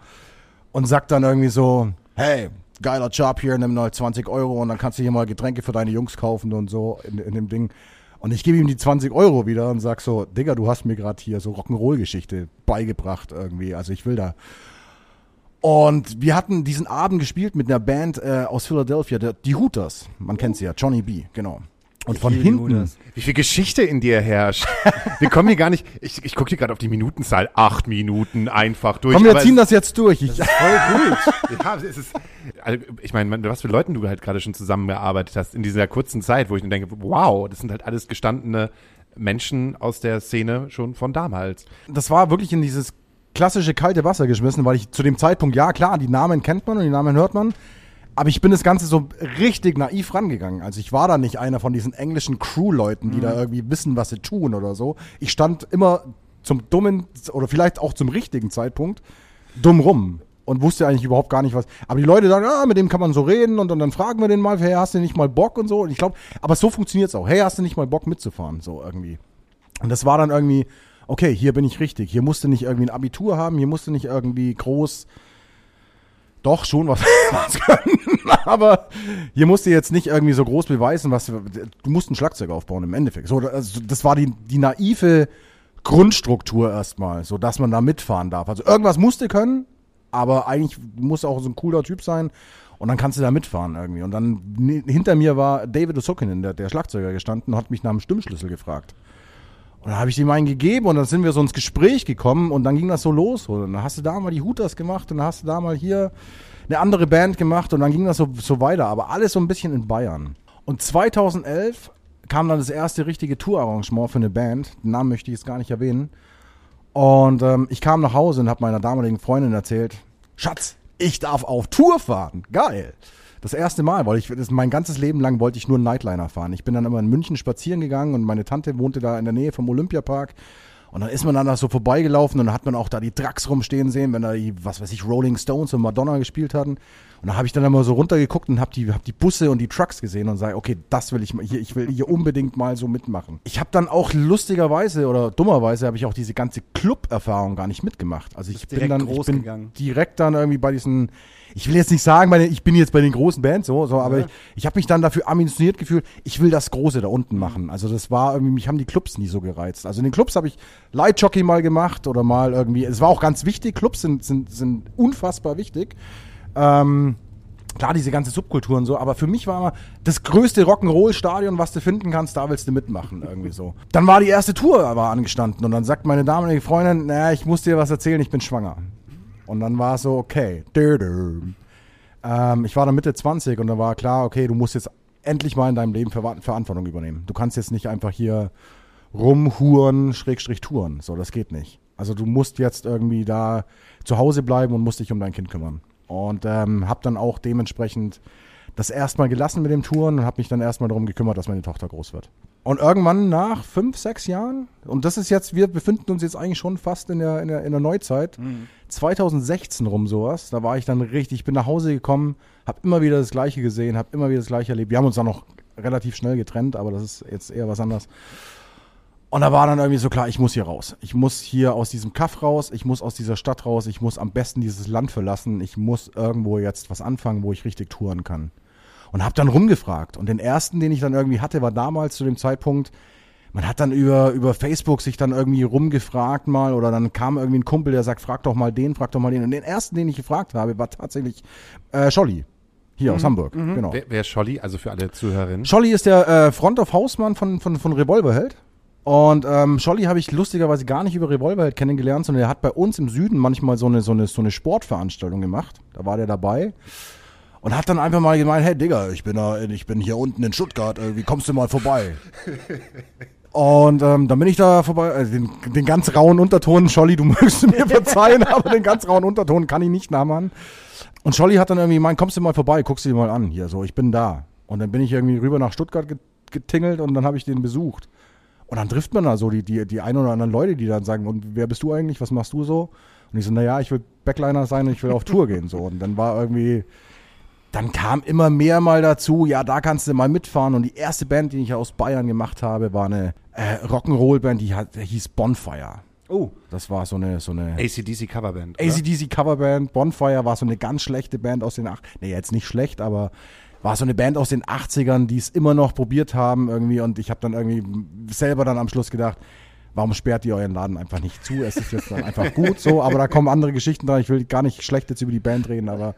Und sagt dann irgendwie so, hey, geiler Job hier, nimm mal 20 Euro und dann kannst du hier mal Getränke für deine Jungs kaufen und so in, in dem Ding. Und ich gebe ihm die 20 Euro wieder und sag so, Digga, du hast mir gerade hier so Rock'n'Roll-Geschichte beigebracht irgendwie. Also ich will da. Und wir hatten diesen Abend gespielt mit einer Band äh, aus Philadelphia, der, die Hooters. Man kennt sie ja, Johnny B, genau. Und von hinten, Hooters. Wie viel Geschichte in dir herrscht. Wir kommen hier gar nicht. Ich, ich gucke hier gerade auf die Minutenzahl. Acht Minuten einfach durch. komm, wir aber ziehen es- das jetzt durch. Ich, voll gut. ja, es ist, also, ich meine, was für Leuten du halt gerade schon zusammengearbeitet hast in dieser kurzen Zeit, wo ich mir denke, wow, das sind halt alles gestandene Menschen aus der Szene schon von damals. das war wirklich in dieses klassische kalte Wasser geschmissen, weil ich zu dem Zeitpunkt, ja klar, die Namen kennt man und die Namen hört man, aber ich bin das Ganze so richtig naiv rangegangen. Also ich war da nicht einer von diesen englischen Crew-Leuten, die da irgendwie wissen, was sie tun oder so. Ich stand immer zum dummen oder vielleicht auch zum richtigen Zeitpunkt dumm rum und wusste eigentlich überhaupt gar nicht was. Aber die Leute sagen, ah, mit dem kann man so reden und, dann- dann fragen wir den mal, hey, hast du nicht mal Bock und so. Und ich glaube, aber so funktioniert's auch. Hey, hast du nicht mal Bock mitzufahren? So irgendwie. Und das war dann irgendwie, okay, hier bin ich richtig. Hier musste nicht irgendwie ein Abitur haben, hier musste nicht irgendwie groß, doch schon was, was können, aber hier musste jetzt nicht irgendwie so groß beweisen, was du musst ein Schlagzeug aufbauen im Endeffekt. So, also das war die, die naive Grundstruktur erstmal, so dass man da mitfahren darf. Also irgendwas musste können, aber eigentlich muss auch so ein cooler Typ sein. Und dann kannst du da mitfahren irgendwie. Und dann hinter mir war David Osokinen, der, der Schlagzeuger, gestanden und hat mich nach dem Stimmschlüssel gefragt. Und dann habe ich ihm einen gegeben und dann sind wir so ins Gespräch gekommen und dann ging das so los. Und dann hast du da mal die Hooters gemacht und dann hast du da mal hier eine andere Band gemacht und dann ging das so, so weiter. Aber alles so ein bisschen in Bayern. Und 2011 kam dann das erste richtige Tourarrangement für eine Band. Den Namen möchte ich jetzt gar nicht erwähnen. Und ähm, ich kam nach Hause und habe meiner damaligen Freundin erzählt, Schatz, ich darf auf Tour fahren. Geil. Das erste Mal, weil ich das, mein ganzes Leben lang wollte ich nur einen Nightliner fahren. Ich bin dann immer in München spazieren gegangen und meine Tante wohnte da in der Nähe vom Olympiapark. Und dann ist man dann da so vorbeigelaufen und dann hat man auch da die Trucks rumstehen sehen, wenn da die, was weiß ich, Rolling Stones und Madonna gespielt hatten. Und da habe ich dann immer so runtergeguckt und habe die, hab die Busse und die Trucks gesehen und sage, okay, das will ich mal hier, ich will hier unbedingt mal so mitmachen. Ich habe dann auch lustigerweise oder dummerweise habe ich auch diese ganze Club-Erfahrung gar nicht mitgemacht. Also ich bin dann ich bin gegangen. direkt dann irgendwie bei diesen, ich will jetzt nicht sagen, meine, ich bin jetzt bei den großen Bands so, so aber ich, ich habe mich dann dafür ambitioniert gefühlt, ich will das Große da unten machen. Also das war irgendwie, mich haben die Clubs nie so gereizt. Also in den Clubs habe ich Lightjockey mal gemacht oder mal irgendwie, es war auch ganz wichtig, Clubs sind, sind, sind unfassbar wichtig. Ähm, klar, diese ganze Subkultur und so, aber für mich war immer das größte Rock'n'Roll-Stadion, was du finden kannst, da willst du mitmachen, irgendwie so. Dann war die erste Tour aber angestanden und dann sagt meine damalige Freundin, naja, ich muss dir was erzählen, ich bin schwanger. Und dann war es so, okay. Ähm, ich war dann Mitte 20 und dann war klar, okay, du musst jetzt endlich mal in deinem Leben Ver Verantwortung übernehmen. Du kannst jetzt nicht einfach hier rumhuren, Schrägstrich touren. So, das geht nicht. Also du musst jetzt irgendwie da zu Hause bleiben und musst dich um dein Kind kümmern. Und ähm, habe dann auch dementsprechend das erstmal gelassen mit dem Touren und habe mich dann erstmal darum gekümmert, dass meine Tochter groß wird. Und irgendwann nach fünf, sechs Jahren, und das ist jetzt, wir befinden uns jetzt eigentlich schon fast in der, in der, in der Neuzeit, 2016 rum sowas, da war ich dann richtig, ich bin nach Hause gekommen, habe immer wieder das Gleiche gesehen, habe immer wieder das Gleiche erlebt. Wir haben uns dann noch relativ schnell getrennt, aber das ist jetzt eher was anderes. Und da war dann irgendwie so klar, ich muss hier raus. Ich muss hier aus diesem Kaff raus, ich muss aus dieser Stadt raus, ich muss am besten dieses Land verlassen, ich muss irgendwo jetzt was anfangen, wo ich richtig touren kann. Und habe dann rumgefragt. Und den ersten, den ich dann irgendwie hatte, war damals zu dem Zeitpunkt, man hat dann über, über Facebook sich dann irgendwie rumgefragt mal oder dann kam irgendwie ein Kumpel, der sagt, frag doch mal den, frag doch mal den. Und den ersten, den ich gefragt habe, war tatsächlich äh, Scholli. Hier aus Hamburg, genau. Wer, wer ist Scholli, also für alle Zuhörerinnen? Scholli ist der äh, Front of Hausmann von, von, von Revolverheld. Und ähm, Scholli habe ich lustigerweise gar nicht über Revolverheld kennengelernt, sondern er hat bei uns im Süden manchmal so eine, so eine, so eine Sportveranstaltung gemacht. Da war der dabei. Und hat dann einfach mal gemeint, hey Digga, ich bin, da, ich bin hier unten in Stuttgart, äh, wie kommst du mal vorbei? Und ähm, dann bin ich da vorbei, äh, den, den ganz rauen Unterton, Scholli, du mögst mir verzeihen, aber den ganz rauen Unterton kann ich nicht nachmachen. Und Scholli hat dann irgendwie gemeint, kommst du mal vorbei, guckst du dir mal an, hier so, ich bin da. Und dann bin ich irgendwie rüber nach Stuttgart get- getingelt und dann habe ich den besucht. Und dann trifft man da so die, die, die ein oder anderen Leute, die dann sagen, und wer bist du eigentlich, was machst du so? Und ich so, naja, ich will Backliner sein und ich will auf Tour gehen. So. Und dann war irgendwie, dann kam immer mehr mal dazu, ja, da kannst du mal mitfahren. Und die erste Band, die ich aus Bayern gemacht habe, war eine äh, Rock'n'Roll-Band, die, hat, hieß Bonfire. Oh, Das war so eine, so eine ACDC Coverband. ACDC Coverband. Bonfire war so eine ganz schlechte Band aus den ach nee, jetzt nicht schlecht, aber war so eine Band aus den 80ern, die es immer noch probiert haben irgendwie und ich habe dann irgendwie selber dann am Schluss gedacht, warum sperrt ihr euren Laden einfach nicht zu? Es ist jetzt dann einfach gut so, aber da kommen andere Geschichten dran. Ich will gar nicht schlecht jetzt über die Band reden, aber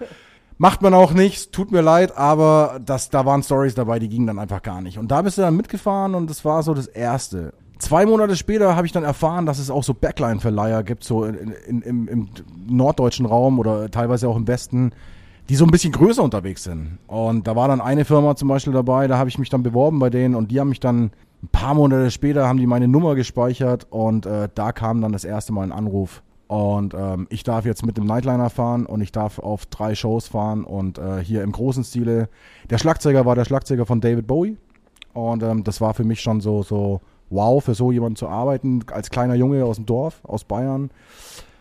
macht man auch nicht, es tut mir leid, aber das, da waren Stories dabei, die gingen dann einfach gar nicht. Und da bist du dann mitgefahren und das war so das Erste. Zwei Monate später habe ich dann erfahren, dass es auch so Backline-Verleiher gibt, so in, in, im, im norddeutschen Raum oder teilweise auch im Westen, die so ein bisschen größer unterwegs sind. Und da war dann eine Firma zum Beispiel dabei, da habe ich mich dann beworben bei denen und die haben mich dann ein paar Monate später haben die meine Nummer gespeichert und äh, da kam dann das erste Mal ein Anruf. Und ähm, ich darf jetzt mit dem Nightliner fahren und ich darf auf drei Shows fahren und äh, hier im großen Stile. Der Schlagzeuger war der Schlagzeuger von David Bowie und ähm, das war für mich schon so, so wow, für so jemanden zu arbeiten, als kleiner Junge aus dem Dorf, aus Bayern.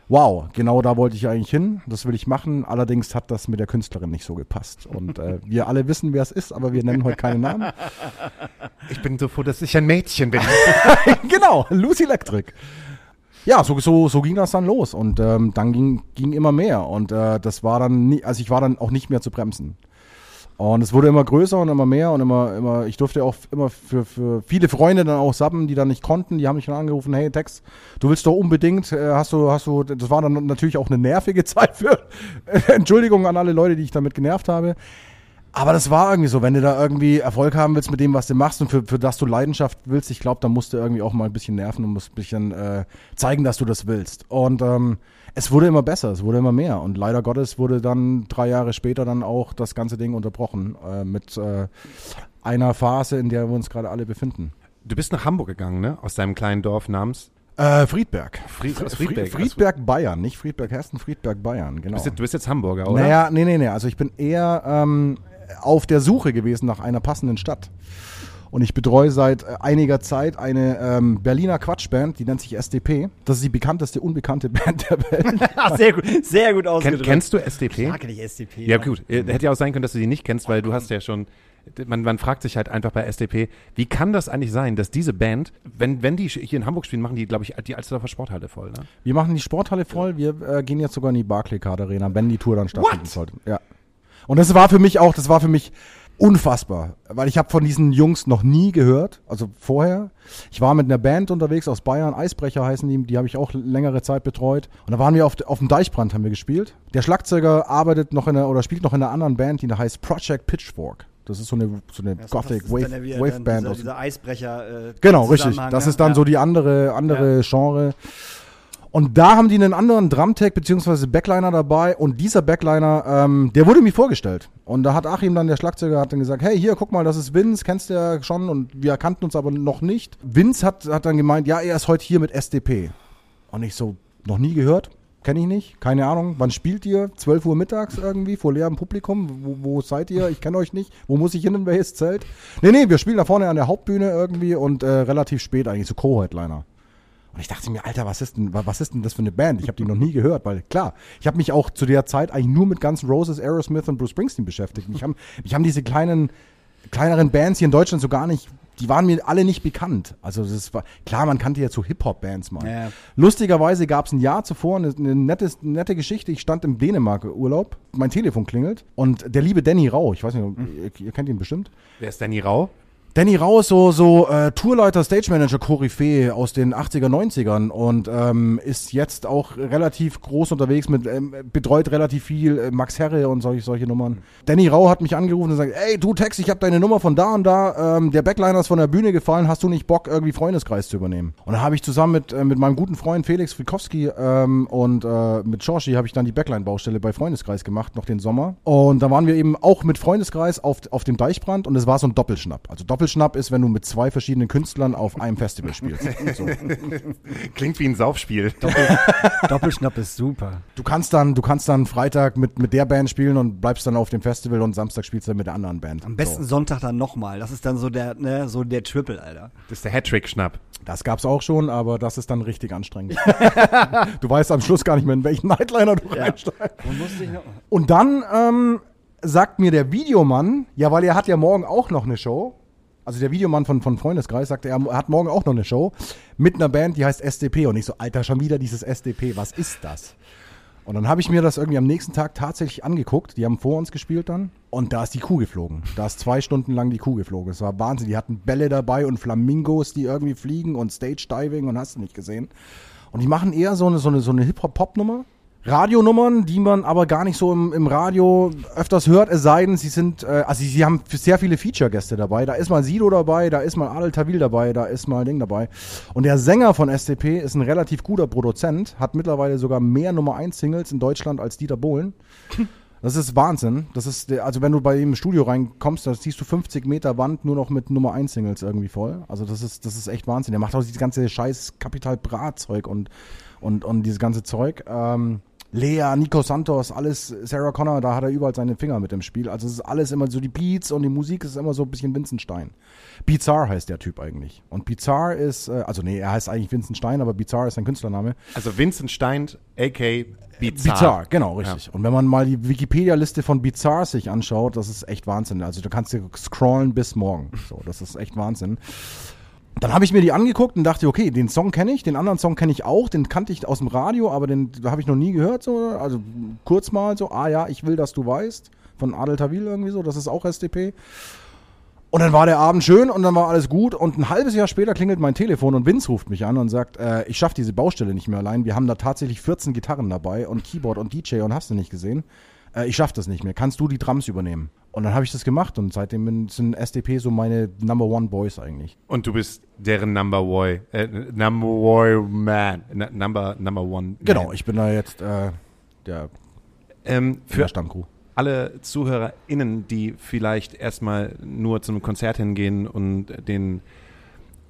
Wow, genau da wollte ich eigentlich hin. Das will ich machen. Allerdings hat das mit der Künstlerin nicht so gepasst. Und äh, wir alle wissen, wer es ist, aber wir nennen heute keinen Namen. Ich bin so froh, dass ich ein Mädchen bin. genau, Lucy Electric. Ja, so, so, so ging das dann los. Und ähm, dann ging, ging immer mehr. Und äh, das war dann, nie, also ich war dann auch nicht mehr zu bremsen. Und es wurde immer größer und immer mehr und immer, immer, ich durfte auch immer für, für viele Freunde dann auch subben, die dann nicht konnten, die haben mich dann angerufen, hey Tex, du willst doch unbedingt, äh, hast du, hast du, das war dann natürlich auch eine nervige Zeit für, Entschuldigung an alle Leute, die ich damit genervt habe. Aber das war irgendwie so, wenn du da irgendwie Erfolg haben willst mit dem, was du machst und für, für das du Leidenschaft willst, ich glaube, da musst du irgendwie auch mal ein bisschen nerven und musst ein bisschen äh, zeigen, dass du das willst. Und ähm, es wurde immer besser, es wurde immer mehr. Und leider Gottes wurde dann drei Jahre später dann auch das ganze Ding unterbrochen äh, mit äh, einer Phase, in der wir uns gerade alle befinden. Du bist nach Hamburg gegangen, ne? Aus deinem kleinen Dorf namens Äh, Friedberg. Fried, aus Friedberg, Friedberg. Friedberg, Bayern, nicht Friedberg-Hessen, Friedberg, Bayern, genau. Du bist, jetzt, du bist jetzt Hamburger, oder? Naja, nee, nee, nee. Also ich bin eher ähm, auf der Suche gewesen nach einer passenden Stadt. Und ich betreue seit äh, einiger Zeit eine ähm, Berliner Quatschband, die nennt sich SDP. Das ist die bekannteste unbekannte Band der Welt. Ah, sehr gut, sehr gut Ken, ausgedrückt. kennst du SDP? Klar kenn ich SDP. Ja, gut. Äh, Hätte ja auch sein können, dass du die nicht kennst, weil du hast ja schon. Man, man fragt sich halt einfach bei SDP, wie kann das eigentlich sein, dass diese Band, wenn, wenn die hier in Hamburg spielen, machen die, glaube ich, die Alsterdorfer Sporthalle voll, ne? Wir machen die Sporthalle voll. Wir äh, gehen jetzt sogar in die Barclaycard Arena, wenn die Tour dann stattfinden sollte. Ja. Und das war für mich auch, das war für mich unfassbar, weil ich habe von diesen Jungs noch nie gehört, also vorher. Ich war mit einer Band unterwegs aus Bayern, Eisbrecher heißen die, die habe ich auch längere Zeit betreut. Und da waren wir auf, auf dem Deichbrand, haben wir gespielt. Der Schlagzeuger arbeitet noch in einer, oder spielt noch in einer anderen Band, die heißt Project Pitchfork. Das ist so eine, so eine ist- Gothic Wave, dann ja Wave dann Band. Dieser, aus, dieser Eisbrecher. Äh, Genau, richtig. Das ne? ist dann Ja. so die andere, andere Genre. Und da haben die einen anderen Drumtech beziehungsweise Backliner dabei und dieser Backliner, ähm, der wurde mir vorgestellt. Und da hat Achim dann, der Schlagzeuger, hat dann gesagt, hey, hier, guck mal, das ist Vince, kennst du ja schon und wir kannten uns aber noch nicht. Vince hat, hat dann gemeint, ja, er ist heute hier mit SDP. Und ich so, noch nie gehört, kenne ich nicht, keine Ahnung. Wann spielt ihr? 12 Uhr mittags irgendwie vor leerem Publikum? Wo, wo seid ihr? Ich kenne euch nicht. Wo muss ich hin, in welches Zelt? Nee, nee, wir spielen da vorne an der Hauptbühne irgendwie und äh, relativ spät eigentlich, so Co-Headliner. Und ich dachte mir, Alter, was ist denn, wa- was ist denn das für eine Band? Ich habe die noch nie gehört, weil klar, ich habe mich auch zu der Zeit eigentlich nur mit Guns N' Roses, Aerosmith und Bruce Springsteen beschäftigt. Mich haben, mich haben diese kleinen, kleineren Bands hier in Deutschland so gar nicht, die waren mir alle nicht bekannt. Also das war, klar, man kannte jetzt so Hip-Hop-Bands mal. Ja. Lustigerweise gab es ein Jahr zuvor eine, eine nette, nette Geschichte. Ich stand im Dänemark-Urlaub, mein Telefon klingelt und der liebe Danny Rau, ich weiß nicht, ihr, ihr kennt ihn bestimmt, Wer ist Danny Rau? Danny Raus, so, so äh, Tourleiter, Stage Manager, Koryphäe aus den 80er, 90ern und ähm, ist jetzt auch relativ groß unterwegs mit, ähm, betreut relativ viel äh, Max Herre und solche, solche Nummern. Danny Rau hat mich angerufen und sagt, ey, du Tex, ich habe deine Nummer von da und da, ähm, der Backliner ist von der Bühne gefallen, hast du nicht Bock, irgendwie Freundeskreis zu übernehmen? Und dann habe ich zusammen mit, äh, mit meinem guten Freund Felix Frikowski ähm, und äh, mit Joshi habe ich dann die Backline-Baustelle bei Freundeskreis gemacht, noch den Sommer. Und da waren wir eben auch mit Freundeskreis auf, auf dem Deichbrand und es war so ein Doppelschnapp. Also Doppelschnapp ist, wenn du mit zwei verschiedenen Künstlern auf einem Festival spielst. So. Klingt wie ein Saufspiel. Doppelschnapp ist super. Du kannst dann, du kannst dann Freitag mit, mit der Band spielen und bleibst dann auf dem Festival und Samstag spielst du mit der anderen Band. Am besten So. Sonntag dann nochmal. Das ist dann so der, ne, so der Triple, Alter. Das ist der Hattrick-Schnapp. Das gab's auch schon, aber das ist dann richtig anstrengend. du weißt am Schluss gar nicht mehr, in welchen Nightliner du reinsteigst. Ich noch. Und dann ähm, sagt mir der Videomann, ja, weil er hat ja morgen auch noch eine Show. Also der Videomann von, von Freundeskreis sagte, er hat morgen auch noch eine Show mit einer Band, die heißt SDP. Und ich so, Alter, schon wieder dieses SDP, was ist das? Und dann habe ich mir das irgendwie am nächsten Tag tatsächlich angeguckt. Die haben vor uns gespielt dann. Und da ist die Kuh geflogen. Da ist zwei Stunden lang die Kuh geflogen. Es war Wahnsinn. Die hatten Bälle dabei und Flamingos, die irgendwie fliegen und Stage Diving und hast du nicht gesehen. Und die machen eher so eine, so eine, so eine Hip-Hop-Pop-Nummer. Radionummern, die man aber gar nicht so im, im Radio öfters hört, es sei denn, sie sind, äh, also sie haben sehr viele Feature-Gäste dabei. Da ist mal Sido dabei, da ist mal Adel Tawil dabei, da ist mal Ding dabei. Und der Sänger von SDP ist ein relativ guter Produzent, hat mittlerweile sogar mehr Nummer 1 Singles in Deutschland als Dieter Bohlen. Das ist Wahnsinn. Das ist, also wenn du bei ihm im Studio reinkommst, da siehst du 50 Meter Wand nur noch mit Nummer 1 Singles irgendwie voll. Also das ist, das ist echt Wahnsinn. Der macht auch dieses ganze scheiß Kapital Bra Zeug und, und, und dieses ganze Zeug. Ähm, Lea, Nico Santos, alles, Sarah Connor, da hat er überall seine Finger mit im Spiel. Also es ist alles immer so, die Beats und die Musik ist immer so ein bisschen Vincent Stein. Bizarre heißt der Typ eigentlich. Und Bizarre ist, äh, also nee, er heißt eigentlich Vincent Stein, aber Bizarre ist sein Künstlername. Also Vincent Stein, a.k. Bizarre. Bizarre, genau, richtig. Und wenn man mal die Wikipedia-Liste von Bizarre sich anschaut, das ist echt Wahnsinn. Also du kannst dir scrollen bis morgen. So, das ist echt Wahnsinn. Dann habe ich mir die angeguckt und dachte, okay, den Song kenne ich, den anderen Song kenne ich auch, den kannte ich aus dem Radio, aber den habe ich noch nie gehört. So, also kurz mal so, ah ja, ich will, dass du weißt, von Adel Tawil irgendwie so, das ist auch SDP. Und dann war der Abend schön und dann war alles gut und ein halbes Jahr später klingelt mein Telefon und Vince ruft mich an und sagt, äh, ich schaffe diese Baustelle nicht mehr allein. Wir haben da tatsächlich 14 Gitarren dabei und Keyboard und DJ und hast du nicht gesehen. Äh, ich schaffe das nicht mehr. Kannst du die Drums übernehmen? Und dann habe ich das gemacht und seitdem sind SDP so meine Number One Boys eigentlich. Und du bist deren Number Boy, äh, Number Boy Man, N Number Number One. Genau, Man. ich bin da jetzt äh, der, ähm, der für Stammcrew. alle ZuhörerInnen, die vielleicht erstmal nur zum Konzert hingehen und den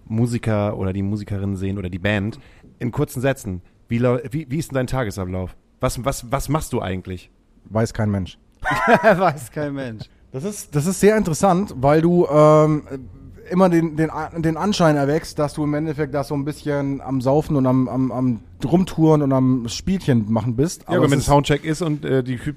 Musiker oder die Musikerin sehen oder die Band, in kurzen Sätzen, wie, wie, wie ist denn dein Tagesablauf? Was, was, was machst du eigentlich? Weiß kein Mensch. Weiß kein Mensch. Das ist, das ist sehr interessant, weil du ähm, immer den, den, den Anschein erwächst, dass du im Endeffekt da so ein bisschen am Saufen und am, am, am Rumtouren und am Spielchen machen bist. Ja, aber es wenn ist- Soundcheck ist und äh, die Kü-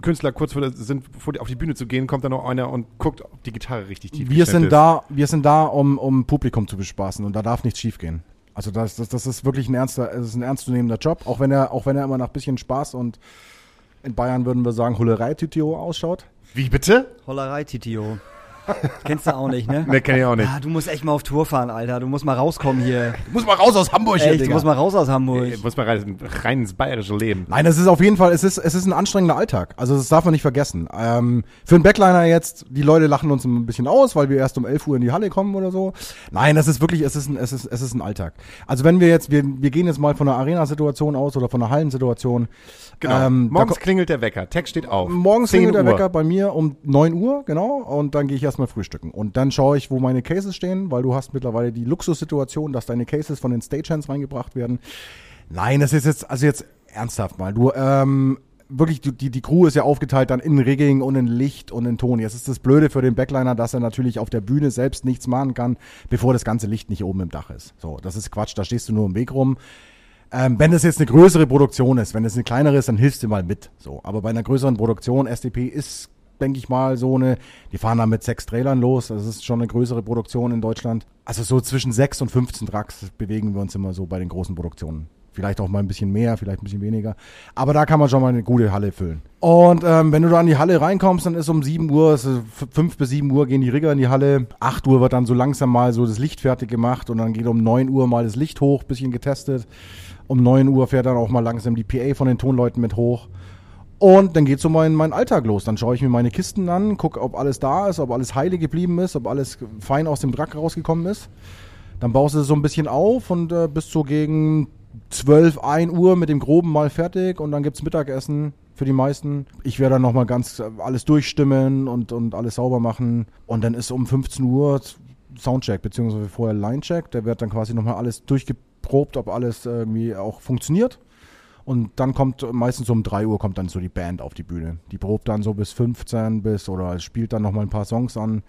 Künstler kurz vor der, sind, vor die, auf die Bühne zu gehen, kommt dann noch einer und guckt, ob die Gitarre richtig tief wir sind ist. da, wir sind da, um, um Publikum zu bespaßen und da darf nichts schiefgehen. Also das, das, das ist wirklich ein ernster, es ist ein ernstzunehmender Job, auch wenn er, auch wenn er immer nach bisschen Spaß und in Bayern würden wir sagen Hullerei-Tütio ausschaut. Wie bitte? Hollerei, Titio. Kennst du auch nicht, ne? Ne, kenn ich auch nicht. Ah, du musst echt mal auf Tour fahren, Alter. Du musst mal rauskommen hier. Muss mal raus aus Hamburg Echt, du musst mal raus aus Hamburg. Ich muss mal rein, rein ins bayerische Leben. Nein, es ist auf jeden Fall, es ist, es ist ein anstrengender Alltag. Also das darf man nicht vergessen. Ähm, für einen Backliner jetzt, die Leute lachen uns ein bisschen aus, weil wir erst um 11 Uhr in die Halle kommen oder so. Nein, das ist wirklich, es ist ein, es ist, es ist ein Alltag. Also wenn wir jetzt, wir, wir gehen jetzt mal von einer Arena-Situation aus oder von einer Hallensituation. Genau. Ähm, Morgens klingelt der Wecker. Text steht auf. Morgens 10 klingelt der Uhr. Wecker bei mir um 9 Uhr, genau, und dann gehe ich erstmal frühstücken. Und dann schaue ich, wo meine Cases stehen, weil du hast mittlerweile die Luxussituation, dass deine Cases von den Stagehands reingebracht werden. Nein, das ist jetzt, also jetzt ernsthaft mal. Du, ähm, wirklich, die, die Crew ist ja aufgeteilt dann in Rigging und in Licht und in Ton. Jetzt ist das Blöde für den Backliner, dass er natürlich auf der Bühne selbst nichts machen kann, bevor das ganze Licht nicht oben im Dach ist. So, das ist Quatsch, da stehst du nur im Weg rum. Ähm, wenn das jetzt eine größere Produktion ist, wenn es eine kleinere ist, dann hilfst du mal mit. So, aber bei einer größeren Produktion, SDP ist, denke ich mal, so eine, die fahren da mit sechs Trailern los. Das ist schon eine größere Produktion in Deutschland. Also so zwischen sechs und 15 Trucks bewegen wir uns immer so bei den großen Produktionen. Vielleicht auch mal ein bisschen mehr, vielleicht ein bisschen weniger. Aber da kann man schon mal eine gute Halle füllen. Und ähm, wenn du da in die Halle reinkommst, dann ist um 7 Uhr, f- 5 bis 7 Uhr gehen die Rigger in die Halle. 8 Uhr wird dann so langsam mal so das Licht fertig gemacht und dann geht um 9 Uhr mal das Licht hoch, bisschen getestet. Um 9 Uhr fährt dann auch mal langsam die PA von den Tonleuten mit hoch. Und dann geht so mein, mein Alltag los. Dann schaue ich mir meine Kisten an, gucke, ob alles da ist, ob alles heile geblieben ist, ob alles fein aus dem Drack rausgekommen ist. Dann baust du es so ein bisschen auf und äh, bist so gegen 12, 1 Uhr mit dem Groben mal fertig und dann gibt's Mittagessen für die meisten. Ich werde dann nochmal ganz äh, alles durchstimmen und, und alles sauber machen. Und dann ist um 15 Uhr Soundcheck, beziehungsweise vorher Linecheck. Der wird dann quasi nochmal alles durchgeprobt, ob alles irgendwie auch funktioniert. Und dann kommt meistens um 3 Uhr kommt dann so die Band auf die Bühne. Die probt dann so bis 15 bis oder spielt dann nochmal ein paar Songs an.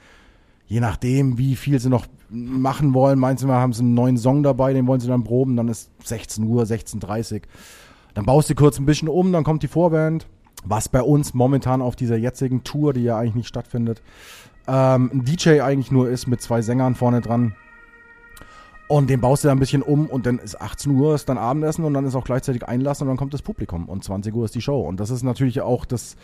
Je nachdem, wie viel sie noch machen wollen. Manchmal haben sie einen neuen Song dabei, den wollen sie dann proben. Dann ist 16 Uhr, 16.30 Uhr. Dann baust du kurz ein bisschen um, dann kommt die Vorband. Was bei uns momentan auf dieser jetzigen Tour, die ja eigentlich nicht stattfindet, ähm, ein DJ eigentlich nur ist mit zwei Sängern vorne dran. Und den baust du dann ein bisschen um und dann ist 18 Uhr, ist dann Abendessen und dann ist auch gleichzeitig Einlass und dann kommt das Publikum und 20 Uhr ist die Show. Und das ist natürlich auch das,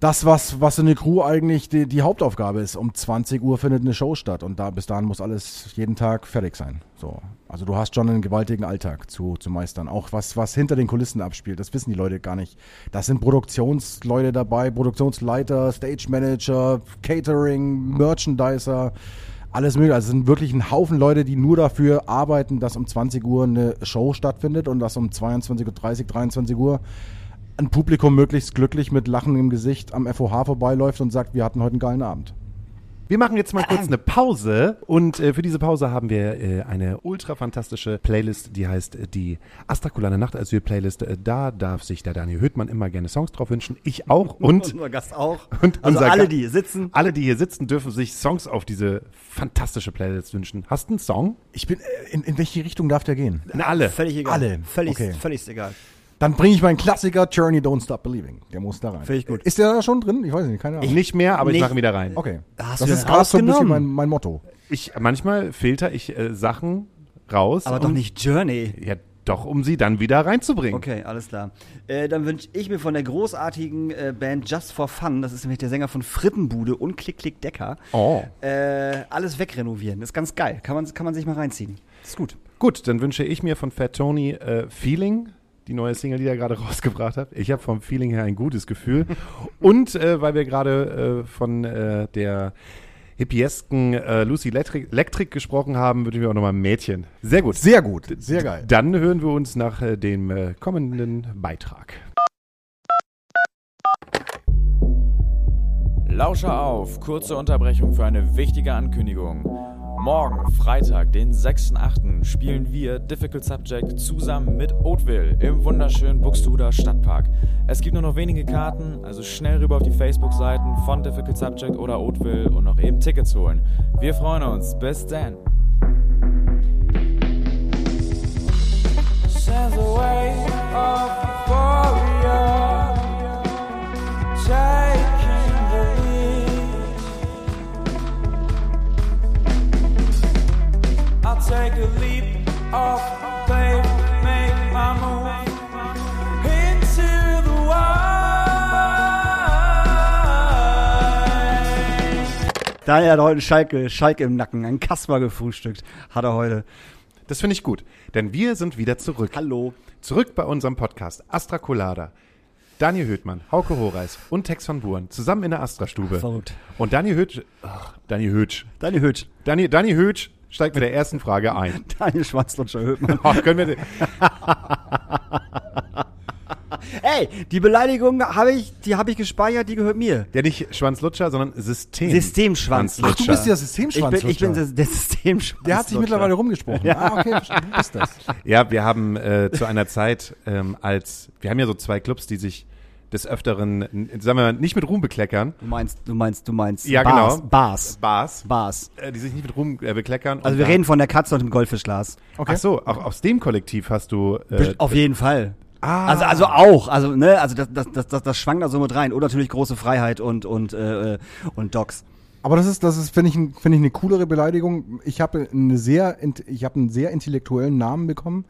das was, was in der Crew eigentlich die, die Hauptaufgabe ist. Um 20 Uhr findet eine Show statt und da bis dahin muss alles jeden Tag fertig sein. So. Also du hast schon einen gewaltigen Alltag zu, zu meistern. Auch was, was hinter den Kulissen abspielt, das wissen die Leute gar nicht. Da sind Produktionsleute dabei, Produktionsleiter, Stage Manager, Catering, Merchandiser, alles mögliche. Also es sind wirklich ein Haufen Leute, die nur dafür arbeiten, dass um 20 Uhr eine Show stattfindet und dass um 22.30 Uhr, 23 Uhr ein Publikum möglichst glücklich mit Lachen im Gesicht am FOH vorbeiläuft und sagt, wir hatten heute einen geilen Abend. Wir machen jetzt mal kurz eine Pause und äh, für diese Pause haben wir äh, eine ultra fantastische Playlist, die heißt äh, die Astrakulane Nachtasyl Playlist. Äh, da darf sich der Daniel Hüttmann immer gerne Songs drauf wünschen. Ich auch und unser Gast auch. und also alle, die hier sitzen. alle, die hier sitzen, dürfen sich Songs auf diese fantastische Playlist wünschen. Hast du einen Song? Ich bin, äh, in, in welche Richtung darf der gehen? Na, alle. Völlig egal. Alle. Völlig, Okay. völlig egal. Dann bringe ich meinen Klassiker Journey Don't Stop Believing. Der muss da rein. Finde ich gut. Ist der da schon drin? Ich weiß nicht, keine Ahnung. Nicht mehr, aber ich Nicht- mache ihn wieder rein. okay. Hast das du ist den gerade so ein bisschen rausgenommen? mein, mein Motto. Ich, manchmal filter ich äh, Sachen raus. Aber um, doch nicht Journey. Ja, doch, um sie dann wieder reinzubringen. Okay, alles klar. Äh, dann wünsche ich mir von der großartigen äh, Band Just for Fun, das ist nämlich der Sänger von Frittenbude und Klick Klick Decker, Oh. äh, alles wegrenovieren. Das ist ganz geil. Kann man, kann man sich mal reinziehen. Das ist gut. Gut, dann wünsche ich mir von Fat Tony äh, Feeling, die neue Single, die er gerade rausgebracht hat. Ich habe vom Feeling her ein gutes Gefühl. Und äh, weil wir gerade äh, von äh, der hippiesken äh, Lucy Electric, Electric gesprochen haben, würde ich mir auch nochmal Mädchen. Sehr gut. Sehr gut. Sehr geil. Dann hören wir uns nach äh, dem äh, kommenden Beitrag. Lauscher auf, kurze Unterbrechung für eine wichtige Ankündigung. Morgen, Freitag, den 6.8., spielen wir Difficult Subject zusammen mit Oatville im wunderschönen Buxtehuder Stadtpark. Es gibt nur noch wenige Karten, also schnell rüber auf die Facebook-Seiten von Difficult Subject oder Oatville und noch eben Tickets holen. Wir freuen uns. Bis dann. Daniel hat heute einen Schalke, Schalke im Nacken, einen Kasper gefrühstückt. Hat er heute. Das finde ich gut, denn wir sind wieder zurück. Hallo. Zurück bei unserem Podcast Astra Colada. Daniel Höhtmann, Hauke Horeis und Tex van Buren zusammen in der Astra-Stube. Verrückt. Und Daniel Hötsch, Daniel Hötsch, Daniel Hütsch. Daniel, Daniel Hötsch steigt mit der ersten Frage ein. Daniel Schwanzlutscher Höhtmann. Ach, können wir, Ey, die Beleidigung habe ich, die habe ich gespeichert, die gehört mir. ja nicht Schwanzlutscher, sondern System. Systemschwanzlutscher. Ach, du bist der Ich Systemschwanzlutscher. bin, ich bin der, der Systemschwanzlutscher. der hat sich mittlerweile rumgesprochen. Ah, okay, du bist das. Ja, wir haben äh, zu einer Zeit, ähm, als, wir haben ja so zwei Clubs, die sich des Öfteren, sagen wir mal, nicht mit Ruhm bekleckern. Du meinst, du meinst, du meinst. Ja, Bars, genau. Bars. Bars. Bars. Äh, die sich nicht mit Ruhm äh, bekleckern. Also wir reden von der Katze und dem Goldfischglas. Ach so, auch aus dem Kollektiv hast du. Äh, Auf jeden Fall. Ah, Also, also auch, also, ne, also das, das, das, das, das schwang da so mit rein. Und natürlich große Freiheit und, und, äh, äh, und Docs. Aber das ist, das ist, finde ich, finde ich eine coolere Beleidigung. Ich habe eine sehr, ich habe einen sehr intellektuellen Namen bekommen.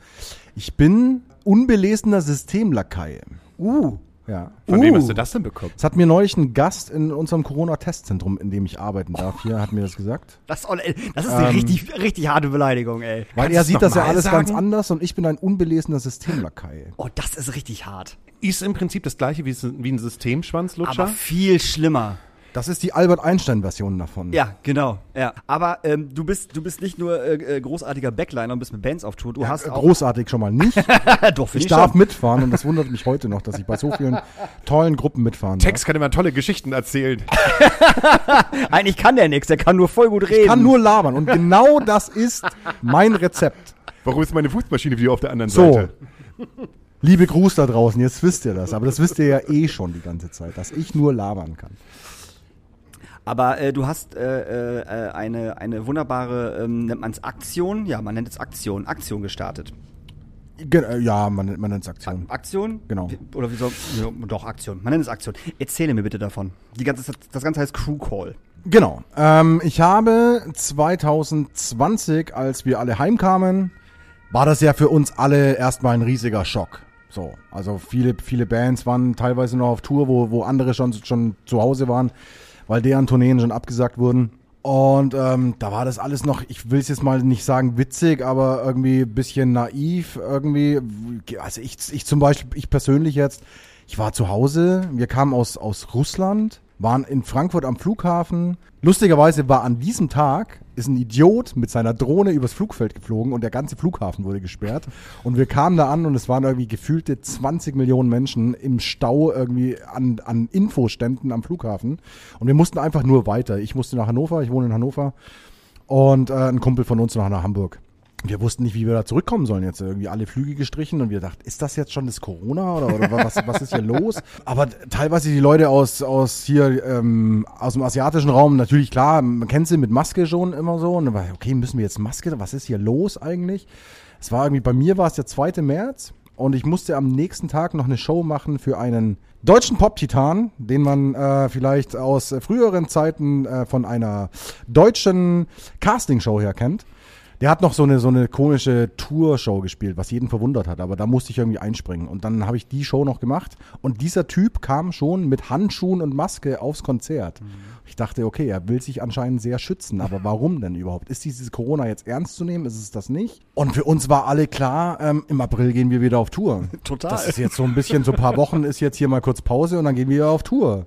Ich bin unbelesener Systemlakai. Uh. Ja. Von wem Uh. hast du das denn bekommen? Das hat mir neulich ein Gast in unserem Corona-Testzentrum, in dem ich arbeiten darf, hier, hat mir das gesagt. Das, das ist eine Ähm, richtig, richtig harte Beleidigung, ey. Weil Kannst er sieht das ja alles ganz sagen? anders und ich bin ein unbelesener Systemlakai. Oh, das ist richtig hart. Ist im Prinzip das gleiche wie, wie ein Systemschwanzlutscher. Aber viel schlimmer. Das ist die Albert Einstein-Version davon. Ja, genau. Ja. Aber ähm, du bist du bist nicht nur äh, äh, großartiger Backliner und bist mit Bands auf Tour. Du hast auch Großartig schon mal nicht. doch Ich ich darf schon. mitfahren und das wundert mich heute noch, dass ich bei so vielen tollen Gruppen mitfahren Tex kann immer tolle Geschichten erzählen. Eigentlich kann der nichts, der kann nur voll gut reden. Ich kann nur labern und genau das ist mein Rezept. Warum ist meine Fußmaschine wieder auf der anderen So. Seite? Liebe Gruß da draußen, jetzt wisst ihr das, aber das wisst ihr ja eh schon die ganze Zeit, dass ich nur labern kann. Aber äh, du hast äh, äh, eine, eine wunderbare, ähm, nennt man es Aktion? Ja, man nennt es Aktion. Aktion gestartet. Ge- äh, Ja, man, man nennt es Aktion. Aktion? Genau. Oder wieso? Ja, doch, Aktion. Man nennt es Aktion. Erzähle mir bitte davon. Die ganze, das Ganze heißt Crew Call. Genau. Ähm, ich habe 2020, als wir alle heimkamen, war das ja für uns alle erstmal ein riesiger Schock. So, also viele, viele Bands waren teilweise noch auf Tour, wo, wo andere schon, schon zu Hause waren, weil deren Tourneen schon abgesagt wurden. Und ähm, da war das alles noch, ich will es jetzt mal nicht sagen witzig, aber irgendwie ein bisschen naiv irgendwie. Also ich, ich zum Beispiel, ich persönlich jetzt, ich war zu Hause, wir kamen aus, aus Russland, waren in Frankfurt am Flughafen. Lustigerweise war an diesem Tag, ist ein Idiot mit seiner Drohne übers Flugfeld geflogen und der ganze Flughafen wurde gesperrt. Und wir kamen da an und es waren irgendwie gefühlte 20 Millionen Menschen im Stau irgendwie an, an Infoständen am Flughafen. Und wir mussten einfach nur weiter. Ich musste nach Hannover, ich wohne in Hannover. Und äh, ein Kumpel von uns nach Hamburg. Wir wussten nicht, wie wir da zurückkommen sollen. Jetzt irgendwie alle Flüge gestrichen und wir dachten, ist das jetzt schon das Corona oder, oder was, was ist hier los? Aber teilweise die Leute aus, aus hier, ähm, aus dem asiatischen Raum, natürlich klar, man kennt sie mit Maske schon immer so. Und dann war, okay, müssen wir jetzt Maske? Was ist hier los eigentlich? Es war irgendwie, bei mir war es der 2. März und ich musste am nächsten Tag noch eine Show machen für einen deutschen Pop-Titan, den man äh, vielleicht aus früheren Zeiten äh, von einer deutschen Castingshow her kennt. Der hat noch so eine, so eine komische Tour-Show gespielt, was jeden verwundert hat, aber da musste ich irgendwie einspringen. Und dann habe ich die Show noch gemacht und dieser Typ kam schon mit Handschuhen und Maske aufs Konzert. Ich dachte, okay, er will sich anscheinend sehr schützen, aber warum denn überhaupt? Ist dieses Corona jetzt ernst zu nehmen? Ist es das nicht? Und für uns war alle klar, ähm, im April gehen wir wieder auf Tour. Total. Das ist jetzt so ein bisschen, so ein paar Wochen ist jetzt hier mal kurz Pause und dann gehen wir wieder auf Tour.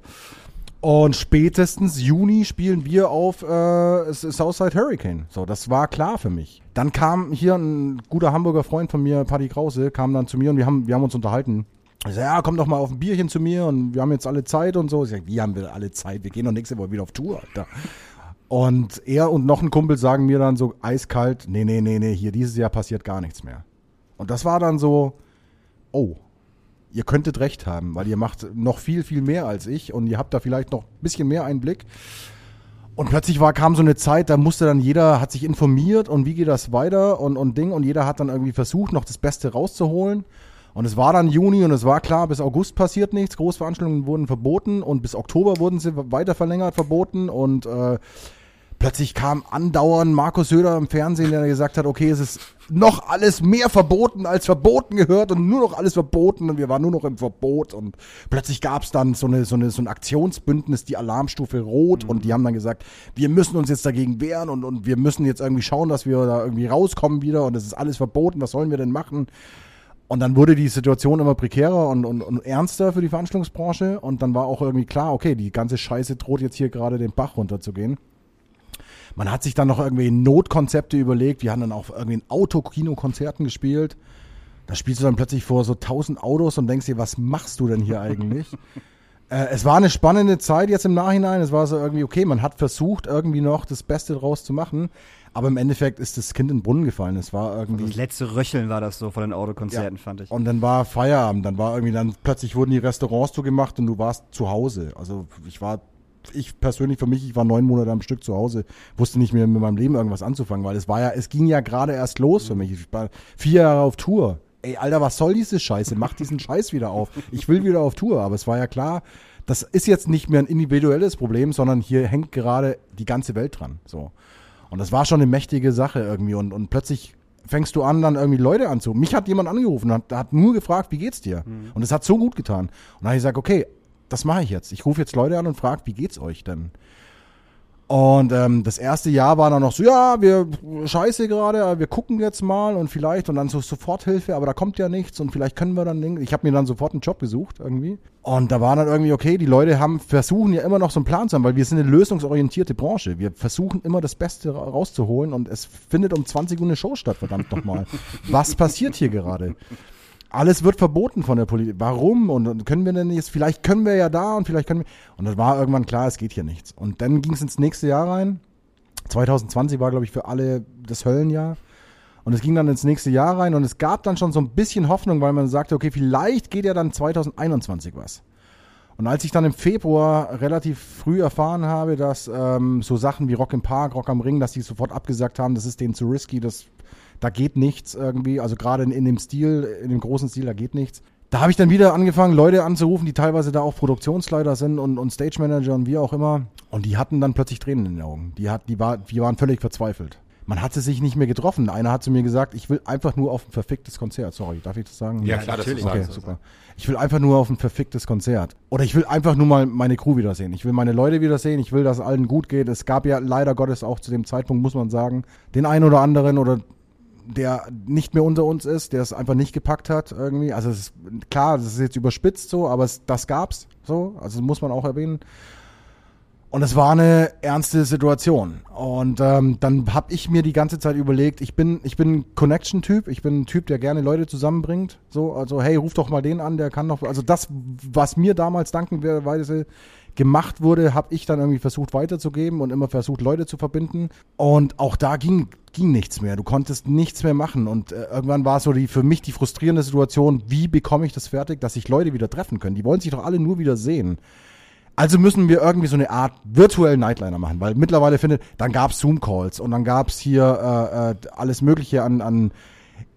Und spätestens Juni spielen wir auf äh, Southside Hurricane. So, das war klar für mich. Dann kam hier ein guter Hamburger Freund von mir, Paddy Krause, kam dann zu mir und wir haben, wir haben uns unterhalten. Ich sag, ja, komm doch mal auf ein Bierchen zu mir und wir haben jetzt alle Zeit und so. Ich sag, wie haben wir alle Zeit? Wir gehen doch nächste Woche wieder auf Tour, Alter. Und er und noch ein Kumpel sagen mir dann so eiskalt, nee, nee, nee, nee, hier dieses Jahr passiert gar nichts mehr. Und das war dann so, oh, ihr könntet recht haben, weil ihr macht noch viel, viel mehr als ich und ihr habt da vielleicht noch ein bisschen mehr Einblick. Und plötzlich war, kam so eine Zeit, da musste dann jeder, hat sich informiert und wie geht das weiter und, und Ding und jeder hat dann irgendwie versucht, noch das Beste rauszuholen. Und es war dann Juni und es war klar, bis August passiert nichts, Großveranstaltungen wurden verboten und bis Oktober wurden sie weiter verlängert, verboten und äh, plötzlich kam andauernd Markus Söder im Fernsehen, der gesagt hat, okay, es ist noch alles mehr verboten als verboten gehört und nur noch alles verboten und wir waren nur noch im Verbot und plötzlich gab es dann so, eine, so, eine, so ein Aktionsbündnis, die Alarmstufe Rot und die haben dann gesagt, wir müssen uns jetzt dagegen wehren und, und wir müssen jetzt irgendwie schauen, dass wir da irgendwie rauskommen wieder und es ist alles verboten, was sollen wir denn machen? Und dann wurde die Situation immer prekärer und, und, und ernster für die Veranstaltungsbranche und dann war auch irgendwie klar, okay, die ganze Scheiße droht jetzt hier gerade den Bach runterzugehen. Man hat sich dann noch irgendwie Notkonzepte überlegt. Wir haben dann auch irgendwie in Autokino-Konzerten gespielt. Da spielst du dann plötzlich vor so tausend Autos und denkst dir, was machst du denn hier eigentlich? äh, es war eine spannende Zeit jetzt im Nachhinein. Es war so irgendwie, okay, man hat versucht, irgendwie noch das Beste draus zu machen. Aber im Endeffekt ist das Kind in den Brunnen gefallen. Es war irgendwie. Das letzte Röcheln war das so von den Autokonzerten, fand ich. Und dann war Feierabend, dann war irgendwie, dann plötzlich wurden die Restaurants zugemacht und du warst zu Hause. Also ich war, ich persönlich für mich, ich war neun Monate am Stück zu Hause, wusste nicht mehr mit meinem Leben irgendwas anzufangen, weil es war ja, es ging ja gerade erst los für mich. Ich war vier Jahre auf Tour. Ey, Alter, was soll diese Scheiße? Mach diesen Scheiß wieder auf. Ich will wieder auf Tour. Aber es war ja klar, das ist jetzt nicht mehr ein individuelles Problem, sondern hier hängt gerade die ganze Welt dran. So. Und das war schon eine mächtige Sache irgendwie. Und, und plötzlich fängst du an, dann irgendwie Leute anzu. Mich hat jemand angerufen und hat, hat nur gefragt, wie geht's dir? Und es hat so gut getan. Und dann habe ich gesagt, okay, das mache ich jetzt. Ich rufe jetzt Leute an und frage, wie geht's euch denn? Und ähm, das erste Jahr war dann noch so, ja, wir scheiße gerade, wir gucken jetzt mal und vielleicht und dann so Soforthilfe, aber da kommt ja nichts und vielleicht können wir dann, ich habe mir dann sofort einen Job gesucht irgendwie. Und da war dann irgendwie, okay, die Leute haben, versuchen ja immer noch so einen Plan zu haben, weil wir sind eine lösungsorientierte Branche. Wir versuchen immer das Beste ra- rauszuholen und es findet um 20 Uhr eine Show statt, verdammt nochmal. Was passiert hier gerade? Alles wird verboten von der Politik. Warum? Und, und können wir denn jetzt, vielleicht können wir ja da und vielleicht können wir. Und dann war irgendwann klar, es geht hier nichts. Und dann ging es ins nächste Jahr rein. 2020 war, glaube ich, für alle das Höllenjahr. Und es ging dann ins nächste Jahr rein und es gab dann schon so ein bisschen Hoffnung, weil man sagte, okay, vielleicht geht ja dann 2021 was. Und als ich dann im Februar relativ früh erfahren habe, dass ähm, so Sachen wie Rock im Park, Rock am Ring, dass die sofort abgesagt haben, das ist denen zu risky, das, da geht nichts irgendwie, also gerade in, in dem Stil, in dem großen Stil, da geht nichts. Da habe ich dann wieder angefangen, Leute anzurufen, die teilweise da auch Produktionsleiter sind und, und Stage Manager und wie auch immer. Und die hatten dann plötzlich Tränen in den Augen. Die, hat, die, war, die waren völlig verzweifelt. Man hatte sich nicht mehr getroffen. Einer hat zu mir gesagt, ich will einfach nur auf ein verficktes Konzert. Sorry, darf ich das sagen? Ja, klar, du Okay, super. Ich will einfach nur auf ein verficktes Konzert. Oder ich will einfach nur mal meine Crew wiedersehen. Ich will meine Leute wiedersehen. Ich will, dass es allen gut geht. Es gab ja leider Gottes auch zu dem Zeitpunkt, muss man sagen, den einen oder anderen oder der nicht mehr unter uns ist, der es einfach nicht gepackt hat irgendwie. Also es ist klar, das ist jetzt überspitzt so, aber es, das gab's so. Also muss man auch erwähnen. Und es war eine ernste Situation. Und ähm, dann habe ich mir die ganze Zeit überlegt, ich bin, ich bin ein Connection-Typ, ich bin ein Typ, der gerne Leute zusammenbringt. So, also hey, ruf doch mal den an, der kann doch. Also das, was mir damals dankenweise gemacht wurde, habe ich dann irgendwie versucht weiterzugeben und immer versucht, Leute zu verbinden. Und auch da ging, ging nichts mehr. Du konntest nichts mehr machen. Und äh, irgendwann war so die für mich die frustrierende Situation, wie bekomme ich das fertig, dass sich Leute wieder treffen können? Die wollen sich doch alle nur wieder sehen. Also müssen wir irgendwie so eine Art virtuellen Nightliner machen, weil mittlerweile findet, dann gab's Zoom-Calls und dann gab's hier äh, äh, alles Mögliche an, an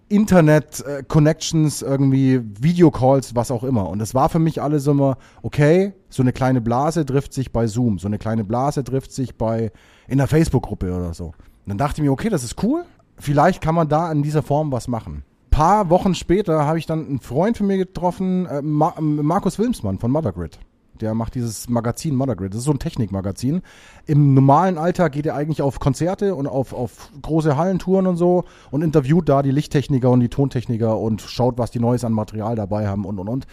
Internet-Connections, irgendwie Videocalls, was auch immer. Und es war für mich alles immer, okay, so eine kleine Blase trifft sich bei Zoom, so eine kleine Blase trifft sich bei in der Facebook-Gruppe oder so. Und dann dachte ich mir, okay, das ist cool, vielleicht kann man da in dieser Form was machen. Paar Wochen später habe ich dann einen Freund von mir getroffen, äh, Ma Markus Wilmsmann von Mothergrid. Der macht dieses Magazin Mothergrid. Das ist so ein Technikmagazin. Im normalen Alltag geht er eigentlich auf Konzerte und auf, auf große Hallentouren und so und interviewt da die Lichttechniker und die Tontechniker und schaut, was die Neues an Material dabei haben und und und.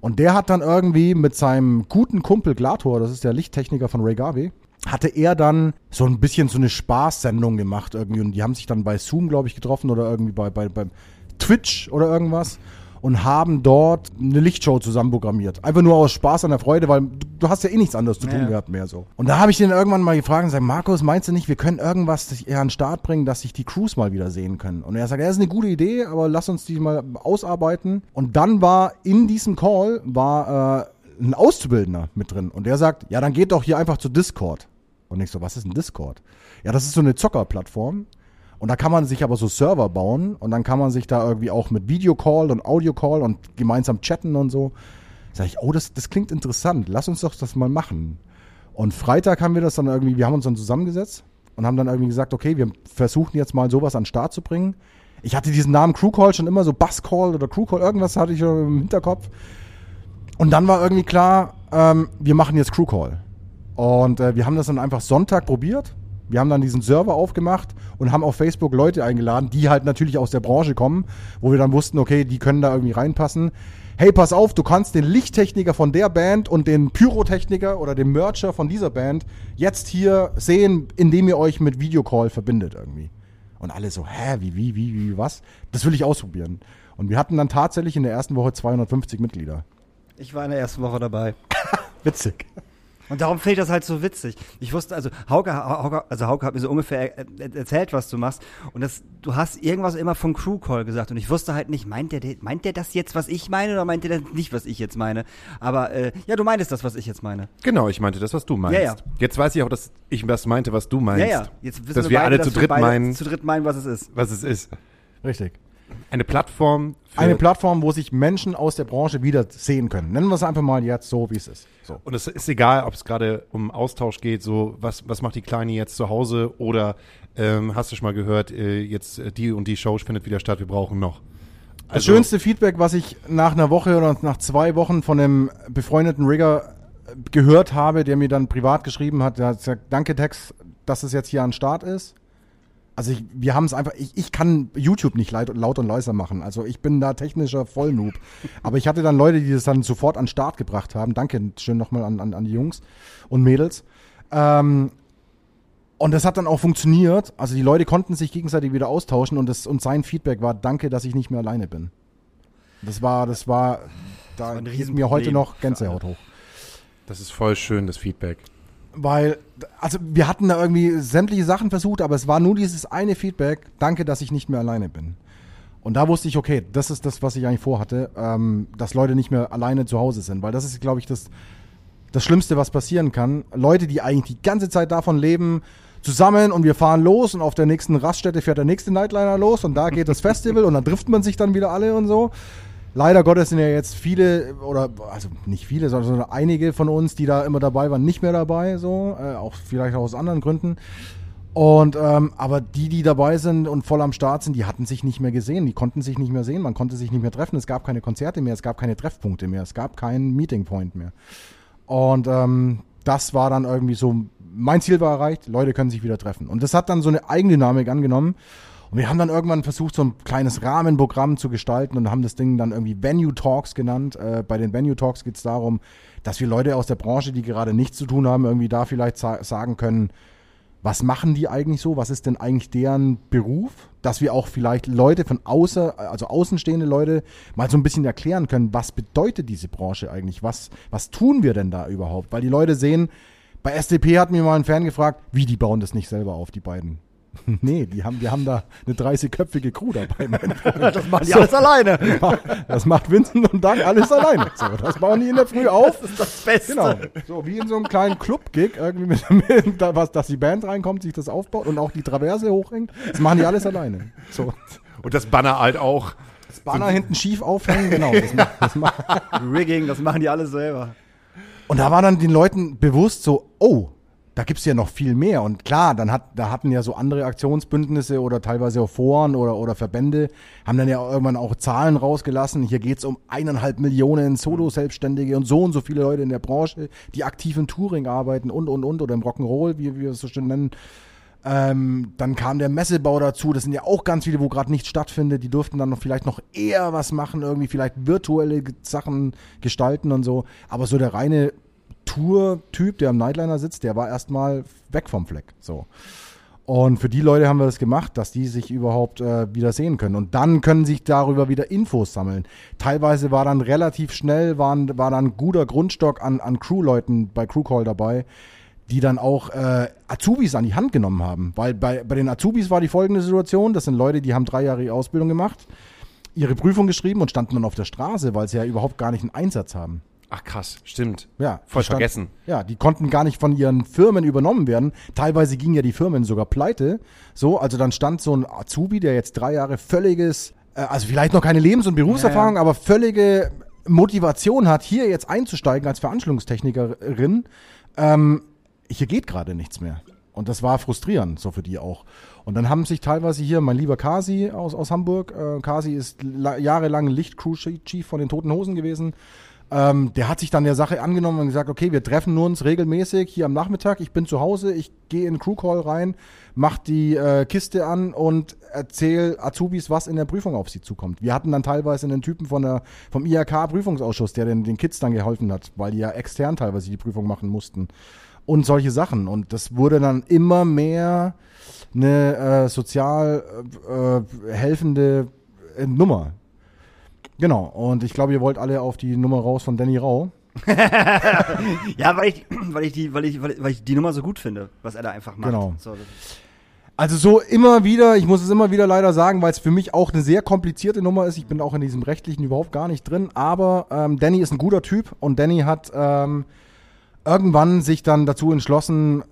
Und der hat dann irgendwie mit seinem guten Kumpel Glator, das ist der Lichttechniker von Ray Garvey, hatte er dann so ein bisschen so eine Spaßsendung gemacht irgendwie und die haben sich dann bei Zoom, glaube ich, getroffen oder irgendwie bei, bei, beim Twitch oder irgendwas und haben dort eine Lichtshow zusammen programmiert. Einfach nur aus Spaß an der Freude, weil du, du hast ja eh nichts anderes zu tun Ja. gehabt mehr so. Und da habe ich den irgendwann mal gefragt und gesagt, Markus, meinst du nicht, wir können irgendwas eher an den Start bringen, dass sich die Crews mal wieder sehen können? Und er sagt, ja, das ist eine gute Idee, aber lass uns die mal ausarbeiten. Und dann war in diesem Call war äh, ein Auszubildender mit drin und der sagt, ja, dann geht doch hier einfach zu Discord. Und ich so, was ist ein Discord? Ja, das ist so eine Zockerplattform. Und da kann man sich aber so Server bauen und dann kann man sich da irgendwie auch mit Videocall und Audiocall und gemeinsam chatten und so. Sag ich, oh, das, das klingt interessant, lass uns doch das mal machen. Und Freitag haben wir das dann irgendwie, wir haben uns dann zusammengesetzt und haben dann irgendwie gesagt, okay, wir versuchen jetzt mal sowas an den Start zu bringen. Ich hatte diesen Namen Crewcall schon immer so Buzzcall oder Crewcall, irgendwas hatte ich im Hinterkopf. Und dann war irgendwie klar, ähm, wir machen jetzt Crewcall. Und äh, wir haben das dann einfach Sonntag probiert. Wir haben dann diesen Server aufgemacht und haben auf Facebook Leute eingeladen, die halt natürlich aus der Branche kommen, wo wir dann wussten, okay, die können da irgendwie reinpassen. Hey, pass auf, du kannst den Lichttechniker von der Band und den Pyrotechniker oder den Mercher von dieser Band jetzt hier sehen, indem ihr euch mit Videocall verbindet irgendwie. Und alle so, hä, wie, wie, wie, wie, was? Das will ich ausprobieren. Und wir hatten dann tatsächlich in der ersten Woche 250 Mitglieder. Ich war in der ersten Woche dabei. Witzig. Und darum finde ich das halt so witzig. Ich wusste, also Hauke, Hauke also Hauke hat mir so ungefähr er, er, erzählt, was du machst. Und das, du hast irgendwas immer vom Crew Call gesagt. Und ich wusste halt nicht, meint der, meint der das jetzt, was ich meine, oder meint der das nicht, was ich jetzt meine? Aber äh, ja, du meintest das, was ich jetzt meine. Genau, ich meinte das, was du meinst. Ja, ja. Jetzt weiß ich auch, dass ich das meinte, was du meinst. Ja, ja. Jetzt wissen dass wir wir beide, alle dass zu wir dritt beide meinen, zu dritt meinen, was es ist. was es ist. Richtig. Eine Plattform Eine Plattform, wo sich Menschen aus der Branche wieder sehen können. Nennen wir es einfach mal jetzt so, wie es ist. So. Und es ist egal, ob es gerade um Austausch geht, so was, was macht die Kleine jetzt zu Hause oder ähm, hast du schon mal gehört, äh, jetzt äh, die und die Show findet wieder statt, wir brauchen noch. Das Also- schönste Feedback, was ich nach einer Woche oder nach zwei Wochen von einem befreundeten Rigger äh, gehört habe, der mir dann privat geschrieben hat, der hat gesagt, danke Tex, dass es jetzt hier an Start ist. Also ich, wir haben es einfach, ich, ich kann YouTube nicht laut, laut und leiser machen. Also ich bin da technischer Vollnoob. Aber ich hatte dann Leute, die das dann sofort an Start gebracht haben. Danke schön nochmal an, an, an die Jungs und Mädels. Ähm, und das hat dann auch funktioniert. Also die Leute konnten sich gegenseitig wieder austauschen und, das, und sein Feedback war, danke, dass ich nicht mehr alleine bin. Das war, das war, da ein geht Riesenproblem mir heute noch Gänsehaut hoch. Das ist voll schön, das Feedback. Weil, also wir hatten da irgendwie sämtliche Sachen versucht, aber es war nur dieses eine Feedback, danke, dass ich nicht mehr alleine bin. Und da wusste ich, okay, das ist das, was ich eigentlich vorhatte, ähm, dass Leute nicht mehr alleine zu Hause sind. Weil das ist, glaube ich, das, das Schlimmste, was passieren kann. Leute, die eigentlich die ganze Zeit davon leben, zusammen und wir fahren los und auf der nächsten Raststätte fährt der nächste Nightliner los und da geht das Festival und dann trifft man sich dann wieder alle und so. Leider Gottes sind ja jetzt viele, oder also nicht viele, sondern einige von uns, die da immer dabei waren, nicht mehr dabei, so, äh, auch vielleicht auch aus anderen Gründen. Und ähm, aber die, die dabei sind und voll am Start sind, die hatten sich nicht mehr gesehen, die konnten sich nicht mehr sehen, man konnte sich nicht mehr treffen, es gab keine Konzerte mehr, es gab keine Treffpunkte mehr, es gab keinen Meeting Point mehr. Und ähm, das war dann irgendwie so, mein Ziel war erreicht, Leute können sich wieder treffen. Und das hat dann so eine Eigendynamik angenommen. Und wir haben dann irgendwann versucht, so ein kleines Rahmenprogramm zu gestalten und haben das Ding dann irgendwie Venue Talks genannt. Äh, bei den Venue Talks geht es darum, dass wir Leute aus der Branche, die gerade nichts zu tun haben, irgendwie da vielleicht sa sagen können, was machen die eigentlich so? Was ist denn eigentlich deren Beruf? Dass wir auch vielleicht Leute von außer, also außenstehende Leute mal so ein bisschen erklären können, was bedeutet diese Branche eigentlich? Was, was tun wir denn da überhaupt? Weil die Leute sehen, bei SDP hat mir mal ein Fan gefragt, wie, die bauen das nicht selber auf, die beiden. nee, die haben, wir haben da eine 30-köpfige Crew dabei. Mein Freund. Das machen die alles alleine. Das macht Vincent und Doug alles alleine. So, das bauen die in der Früh auf. Das ist das Beste. Genau. So wie in so einem kleinen Club-Gig, irgendwie mit, mit da, was, dass die Band reinkommt, sich das aufbaut und auch die Traverse hochhängt. Das machen die alles alleine. So. Und das Banner halt auch. Das Banner hinten schief aufhängen, genau. Das macht, das macht. Rigging, das machen die alle selber. Und da war dann den Leuten bewusst so, oh, da gibt's ja noch viel mehr. Und klar, dann hat, da hatten ja so andere Aktionsbündnisse oder teilweise auch Foren oder, oder Verbände, haben dann ja irgendwann auch Zahlen rausgelassen. Hier geht's um eineinhalb Millionen Solo-Selbstständige und so und so viele Leute in der Branche, die aktiv im Touring arbeiten und, und, und, oder im Rock'n'Roll, wie, wie wir es so schön nennen. Ähm, dann kam der Messebau dazu. Das sind ja auch ganz viele, wo gerade nichts stattfindet. Die durften dann noch vielleicht noch eher was machen, irgendwie vielleicht virtuelle Sachen gestalten und so. Aber so der reine Tour-Typ, der am Nightliner sitzt, der war erstmal weg vom Fleck. So. Und für die Leute haben wir das gemacht, dass die sich überhaupt äh, wieder sehen können. Und dann können sich darüber wieder Infos sammeln. Teilweise war dann relativ schnell, waren, war dann ein guter Grundstock an, an Crewleuten bei Crewcall dabei, die dann auch äh, Azubis an die Hand genommen haben. Weil bei, bei den Azubis war die folgende Situation, das sind Leute, die haben drei Jahre Ausbildung gemacht, ihre Prüfung geschrieben und standen dann auf der Straße, weil sie ja überhaupt gar nicht einen Einsatz haben. Ach krass, stimmt. Ja, Voll stand- vergessen. Ja, die konnten gar nicht von ihren Firmen übernommen werden. Teilweise gingen ja die Firmen sogar pleite. So, also dann stand so ein Azubi, der jetzt drei Jahre völliges, äh, also vielleicht noch keine Lebens- und Berufserfahrung, aber völlige Motivation hat, hier jetzt einzusteigen als Veranstaltungstechnikerin. Ähm, hier geht gerade nichts mehr. Und das war frustrierend, so für die auch. Und dann haben sich teilweise hier, mein lieber Kasi aus, aus Hamburg, äh, Kasi ist la- jahrelang Lichtcrew-Chief von den Toten Hosen gewesen, ähm, der hat sich dann der Sache angenommen und gesagt, okay, wir treffen uns regelmäßig hier am Nachmittag. Ich bin zu Hause, ich gehe in den Crewcall rein, mach die äh, Kiste an und erzähl Azubis, was in der Prüfung auf sie zukommt. Wir hatten dann teilweise einen Typen von der, vom IHK-Prüfungsausschuss, der den, den Kids dann geholfen hat, weil die ja extern teilweise die Prüfung machen mussten. Und solche Sachen. Und das wurde dann immer mehr eine äh, sozial äh, äh, helfende äh, Nummer. Genau, und ich glaube, ihr wollt alle auf die Nummer raus von Danny Rau. Ja, weil ich, weil ich die, weil ich, weil ich, die Nummer so gut finde, was er da einfach macht. Genau. So, Also so immer wieder, ich muss es immer wieder leider sagen, weil es für mich auch eine sehr komplizierte Nummer ist. Ich bin auch in diesem rechtlichen überhaupt gar nicht drin. Aber ähm, Danny ist ein guter Typ und Danny hat ähm, irgendwann sich dann dazu entschlossen,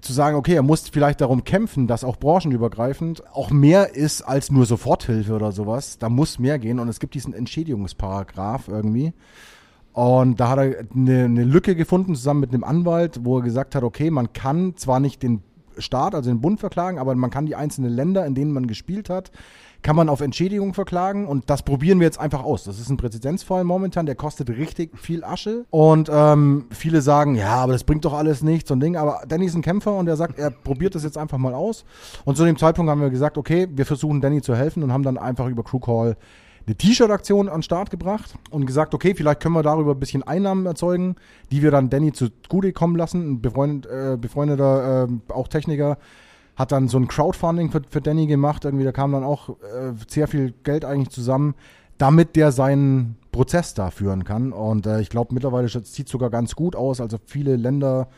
zu sagen, okay, er muss vielleicht darum kämpfen, dass auch branchenübergreifend auch mehr ist als nur Soforthilfe oder sowas. Da muss mehr gehen und es gibt diesen Entschädigungsparagraf irgendwie. Und da hat er eine, eine Lücke gefunden zusammen mit einem Anwalt, wo er gesagt hat, okay, man kann zwar nicht den Staat, also den Bund verklagen, aber man kann die einzelnen Länder, in denen man gespielt hat, kann man auf Entschädigung verklagen und das probieren wir jetzt einfach aus. Das ist ein Präzedenzfall momentan, der kostet richtig viel Asche und ähm, viele sagen, ja, aber das bringt doch alles nichts und Ding, aber Danny ist ein Kämpfer und er sagt, er probiert das jetzt einfach mal aus und zu dem Zeitpunkt haben wir gesagt, okay, wir versuchen Danny zu helfen und haben dann einfach über Crew Call eine T-Shirt-Aktion an den Start gebracht und gesagt, okay, vielleicht können wir darüber ein bisschen Einnahmen erzeugen, die wir dann Danny zugute kommen lassen. Ein befreund, äh, befreundeter, äh, auch Techniker, hat dann so ein Crowdfunding für, für Danny gemacht. Irgendwie, da kam dann auch äh, sehr viel Geld eigentlich zusammen, damit der seinen Prozess da führen kann. Und äh, ich glaube, mittlerweile sieht es sogar ganz gut aus. Also viele Länder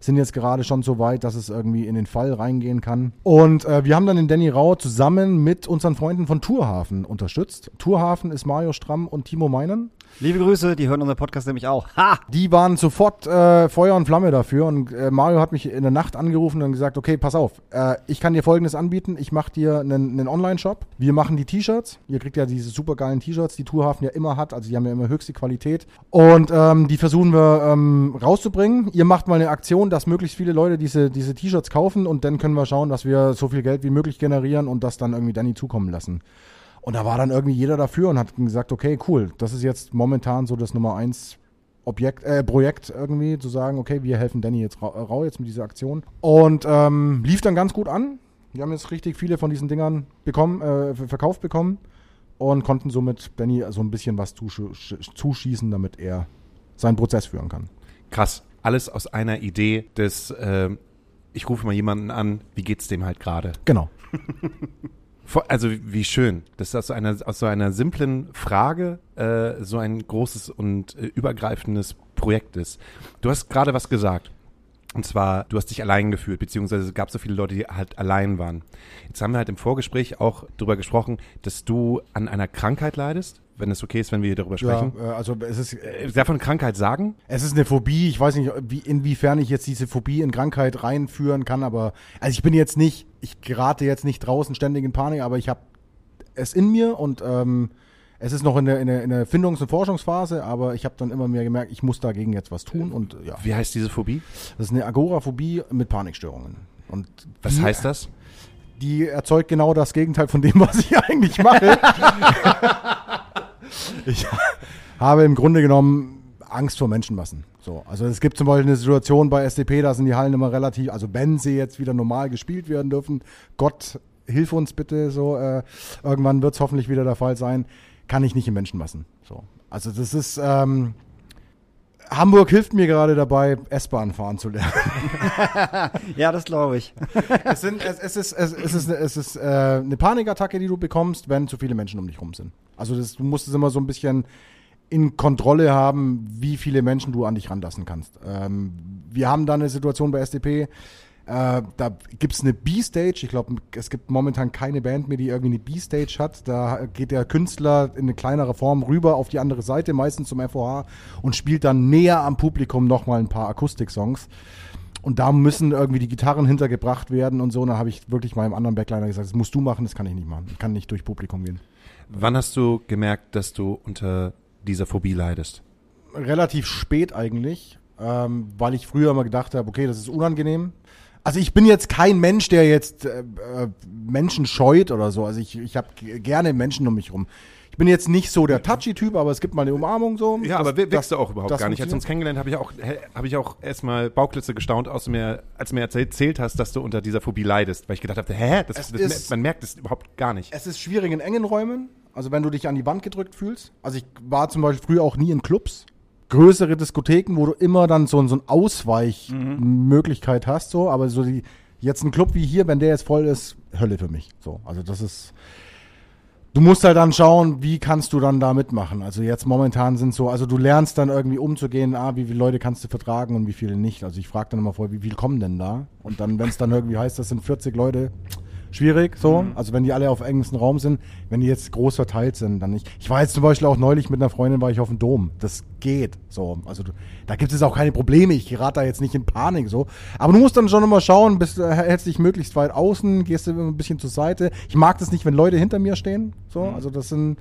sind jetzt gerade schon so weit, dass es irgendwie in den Fall reingehen kann. Und äh, wir haben dann den Danny Rau zusammen mit unseren Freunden von Tourhafen unterstützt. Tourhafen ist Mario Stramm und Timo Meinen. Liebe Grüße, die hören unseren Podcast nämlich auch. Ha! Die waren sofort äh, Feuer und Flamme dafür und äh, Mario hat mich in der Nacht angerufen und gesagt, okay, pass auf, äh, ich kann dir folgendes anbieten, ich mache dir einen, einen Online-Shop, wir machen die T-Shirts, ihr kriegt ja diese supergeilen T-Shirts, die Tourhafen ja immer hat, also die haben ja immer höchste Qualität und ähm, die versuchen wir ähm, rauszubringen. Ihr macht mal eine Aktion, dass möglichst viele Leute diese diese T-Shirts kaufen und dann können wir schauen, dass wir so viel Geld wie möglich generieren und das dann irgendwie Danny zukommen lassen. Und da war dann irgendwie jeder dafür und hat gesagt, okay, cool, das ist jetzt momentan so das Nummer eins Objekt, äh, Projekt irgendwie, zu sagen, okay, wir helfen Danny jetzt rau, rau jetzt mit dieser Aktion. Und ähm, lief dann ganz gut an. Wir haben jetzt richtig viele von diesen Dingern bekommen, äh, ver- verkauft bekommen und konnten somit Danny so ein bisschen was zusch zuschießen, damit er seinen Prozess führen kann. Krass. Alles aus einer Idee des, ähm, ich rufe mal jemanden an, wie geht's dem halt gerade? Genau. Also wie schön, dass aus so einer, aus so einer simplen Frage äh, so ein großes und äh, übergreifendes Projekt ist. Du hast gerade was gesagt. Und zwar, du hast dich allein gefühlt, beziehungsweise es gab so viele Leute, die halt allein waren. Jetzt haben wir halt im Vorgespräch auch darüber gesprochen, dass du an einer Krankheit leidest, wenn es okay ist, wenn wir hier darüber sprechen. Ja, äh, also es ist, Äh, Darf man Krankheit sagen? Es ist eine Phobie. Ich weiß nicht, wie, inwiefern ich jetzt diese Phobie in Krankheit reinführen kann, aber also ich bin jetzt nicht, ich gerate jetzt nicht draußen ständig in Panik, aber ich habe es in mir und ähm, es ist noch in der, in der, in der Findungs- und Forschungsphase, aber ich habe dann immer mehr gemerkt, ich muss dagegen jetzt was tun und ja, Wie heißt diese Phobie? das ist eine Agoraphobie mit Panikstörungen. Und Was die, heißt das? Die erzeugt genau das Gegenteil von dem, was ich eigentlich mache. ich habe im Grunde genommen Angst vor Menschenmassen. So, also es gibt zum Beispiel eine Situation bei SDP, da sind die Hallen immer relativ, also wenn sie jetzt wieder normal gespielt werden dürfen, Gott hilf uns bitte, so äh, irgendwann wird es hoffentlich wieder der Fall sein, kann ich nicht in Menschenmassen. So, also das ist ähm, Hamburg hilft mir gerade dabei, S-Bahn fahren zu lernen. Ja, das glaube ich. es, sind, es, es ist, es, es ist, es ist äh, eine Panikattacke, die du bekommst, wenn zu viele Menschen um dich rum sind. Also das, du musst es immer so ein bisschen in Kontrolle haben, wie viele Menschen du an dich ranlassen kannst. Ähm, wir haben da eine Situation bei SDP, äh, da gibt's eine B-Stage. Ich glaube, es gibt momentan keine Band mehr, die irgendwie eine B-Stage hat. Da geht der Künstler in eine kleinere Form rüber auf die andere Seite, meistens zum FOH, und spielt dann näher am Publikum nochmal ein paar Akustik-Songs. Und da müssen irgendwie die Gitarren hintergebracht werden und so. Und da habe ich wirklich meinem anderen Backliner gesagt, das musst du machen, das kann ich nicht machen. Ich kann nicht durch Publikum gehen. Wann hast du gemerkt, dass du unter dieser Phobie leidest? Relativ spät eigentlich, ähm, weil ich früher immer gedacht habe, okay, das ist unangenehm. Also ich bin jetzt kein Mensch, der jetzt äh, äh, Menschen scheut oder so. Also ich, ich habe gerne Menschen um mich rum. Ich bin jetzt nicht so der Touchy-Typ, aber es gibt mal eine Umarmung so. Ja, Das- aber wirkst du auch überhaupt gar nicht. Als wir uns kennengelernt habe ich auch, habe ich auch erstmal Bauklitze gestaunt, aus mir, als du mir erzählt hast, dass du unter dieser Phobie leidest, weil ich gedacht habe, hä, das, das, ist- man merkt es überhaupt gar nicht. Es ist schwierig in engen Räumen, also wenn du dich an die Wand gedrückt fühlst. Also ich war zum Beispiel früher auch nie in Clubs. Größere Diskotheken, wo du immer dann so, so eine Ausweichmöglichkeit hast, so, aber so die, jetzt ein Club wie hier, wenn der jetzt voll ist, Hölle für mich. So, also das ist. Du musst halt dann schauen, wie kannst du dann da mitmachen. Also jetzt momentan sind so, also du lernst dann irgendwie umzugehen, ah, wie viele Leute kannst du vertragen und wie viele nicht. Also ich frage dann immer vorher, wie viele kommen denn da? Und dann, wenn es dann irgendwie heißt, das sind 40 Leute, schwierig so. Also wenn die alle auf engstem Raum sind, wenn die jetzt groß verteilt sind, dann nicht. Ich war jetzt zum Beispiel auch neulich mit einer Freundin, war ich auf dem Dom. Das geht so. Also du, da gibt es auch keine Probleme. Ich gerate da jetzt nicht in Panik so. Aber du musst dann schon immer schauen, bist, äh, hältst dich möglichst weit außen, gehst du ein bisschen zur Seite. Ich mag das nicht, wenn Leute hinter mir stehen. So, also das sind,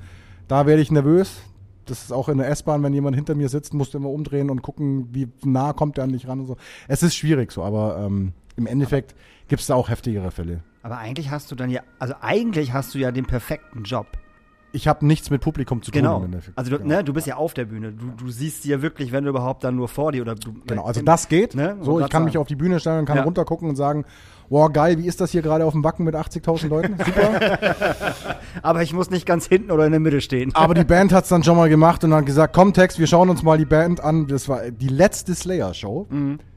da werde ich nervös. Das ist auch in der S-Bahn, wenn jemand hinter mir sitzt, musst du immer umdrehen und gucken, wie nah kommt der an dich ran und so. Es ist schwierig so, aber ähm, im Endeffekt gibt es da auch heftigere Fälle. Aber eigentlich hast du dann ja, also eigentlich hast du ja den perfekten Job. Ich habe nichts mit Publikum zu tun Genau. Also du, genau. ne, du bist ja auf der Bühne. Du, du siehst sie ja wirklich, wenn du überhaupt dann nur vor dir oder du. Genau, also das geht. Ne? So, ich kann grad mich sagen. auf die Bühne stellen und kann Ja. runtergucken und sagen, wow, geil, wie ist das hier gerade auf dem Wacken mit 80.000 Leuten? Super. Aber ich muss nicht ganz hinten oder in der Mitte stehen. Aber die Band hat's dann schon mal gemacht und hat gesagt, komm Tex, wir schauen uns mal die Band an. Das war die letzte Slayer-Show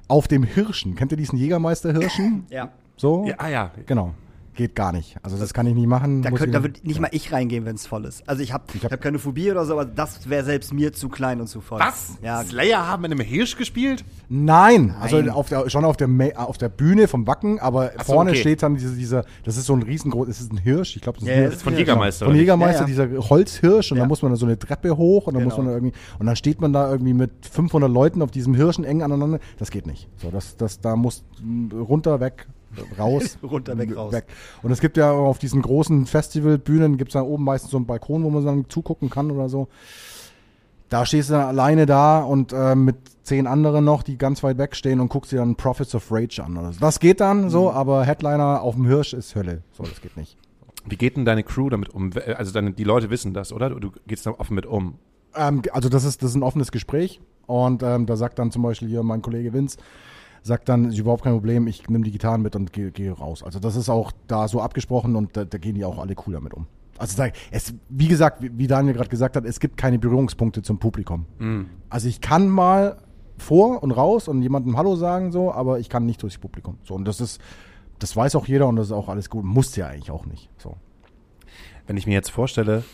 auf dem Hirschen. Kennt ihr diesen Jägermeister-Hirschen? Ja. So? Ja, ah ja. Genau. Geht gar nicht. Also das kann ich nicht machen. Da, Muss könnt, ich- da würde nicht mal ich reingehen, wenn es voll ist. Also ich habe ich hab- hab keine Phobie oder so, aber das wäre selbst mir zu klein und zu voll. Was? Ja, Slayer haben in einem Hirsch gespielt? Nein, also Nein. auf der, schon auf der, auf der Bühne vom Wacken, aber vorne okay. steht dann diese, dieser, das ist so ein riesengroß, es ist ein Hirsch, ich glaube, das ist Ja, ein ja, Hirsch. das ist Von Jägermeister. Von? Jägermeister, Ja, ja. dieser Holzhirsch und Ja. dann muss man da so eine Treppe hoch und dann muss Genau. man da irgendwie und dann steht man da irgendwie mit 500 Leuten auf diesem Hirschen eng aneinander. Das geht nicht. So, das, das, da muss runter, weg, raus. Runter, weg, raus. Und es gibt ja auf diesen großen Festivalbühnen gibt es da oben meistens so einen Balkon, wo man dann zugucken kann oder so. Da stehst du dann alleine da und äh, mit zehn anderen noch, die ganz weit weg stehen und guckst dir dann Prophets of Rage an. Oder so. Das geht dann so, Mhm. aber Headliner auf dem Hirsch ist Hölle. So, das geht nicht. Wie geht denn deine Crew damit um? Also deine, die Leute wissen das, oder? Du gehst da offen mit um. Ähm, also das ist, das ist ein offenes Gespräch und ähm, da sagt dann zum Beispiel hier mein Kollege Vince, sagt dann, ist überhaupt kein Problem, ich nehme die Gitarren mit und gehe geh raus. Also das ist auch da so abgesprochen und da, da gehen die auch alle cool damit um. Also es, wie gesagt, wie, wie Daniel gerade gesagt hat, es gibt keine Berührungspunkte zum Publikum. Also ich kann mal vor und raus und jemandem Hallo sagen so, aber ich kann nicht durchs Publikum. So und das ist, das weiß auch jeder und das ist auch alles gut. Muss ja eigentlich auch nicht. So. Wenn ich mir jetzt vorstelle,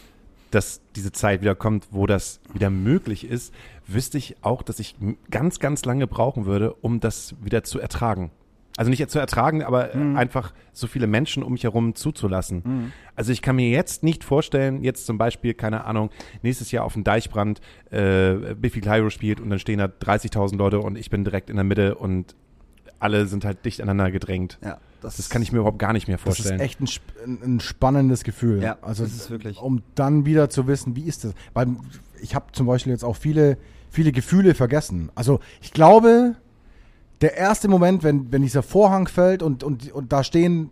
dass diese Zeit wieder kommt, wo das wieder möglich ist, wüsste ich auch, dass ich ganz, ganz lange brauchen würde, um das wieder zu ertragen. Also nicht zu ertragen, aber äh, einfach so viele Menschen um mich herum zuzulassen. Also ich kann mir jetzt nicht vorstellen, jetzt zum Beispiel, keine Ahnung, nächstes Jahr auf dem Deichbrand äh, Biffy Clyro spielt und dann stehen da 30.000 Leute und ich bin direkt in der Mitte und alle sind halt dicht aneinander gedrängt. Ja, Das kann ich mir überhaupt gar nicht mehr Das vorstellen. ist echt ein, ein, spannendes Gefühl. Ja, also das ist wirklich. Um dann wieder zu wissen, wie ist das? Weil ich habe zum Beispiel jetzt auch viele, viele Gefühle vergessen. Also ich glaube, der erste Moment, wenn, wenn dieser Vorhang fällt und, und, und da stehen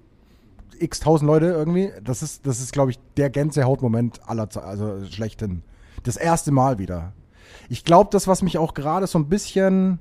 x tausend Leute irgendwie, das ist, das ist, glaube ich, der Gänsehautmoment aller Zeit, also schlechthin. Das erste Mal wieder. Ich glaube, das, was mich auch gerade so ein bisschen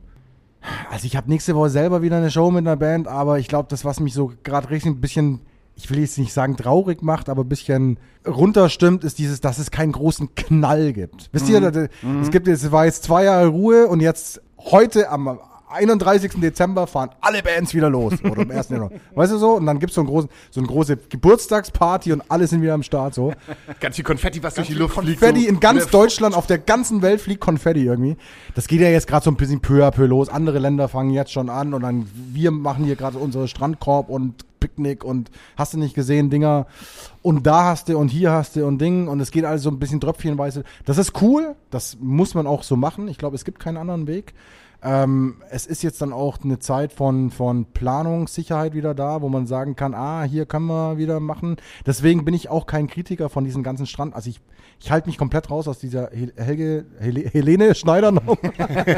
also ich habe nächste Woche selber wieder eine Show mit einer Band, aber ich glaube, das, was mich so gerade richtig ein bisschen, ich will jetzt nicht sagen traurig macht, aber ein bisschen runterstimmt, ist dieses, dass es keinen großen Knall gibt. Wisst ihr, das- es gibt jetzt, es war jetzt zwei Jahre Ruhe und jetzt heute am 31. Dezember fahren alle Bands wieder los. Oder am 1. Januar. Weißt du so? Und dann gibt's so, einen großen, so eine große Geburtstagsparty und alle sind wieder am Start. So. Ganz viel Konfetti, was durch die Luft Konfetti in ganz Deutschland, auf der ganzen Welt fliegt Konfetti irgendwie. Das geht ja jetzt gerade so ein bisschen peu à peu los. Andere Länder fangen jetzt schon an und dann wir machen hier gerade unsere Strandkorb und Picknick und hast du nicht gesehen, Dinger. Und da hast du und hier hast du und Ding und es geht alles so ein bisschen tröpfchenweise. Das ist cool, das muss man auch so machen. Ich glaube, es gibt keinen anderen Weg. Ähm, es ist jetzt dann auch eine Zeit von, von Planungssicherheit wieder da, wo man sagen kann, ah, hier können wir wieder machen. Deswegen bin ich auch kein Kritiker von diesem ganzen Strand. Also ich, ich halte mich komplett raus aus dieser Hel Helge, Hel Helene Schneider Nummer.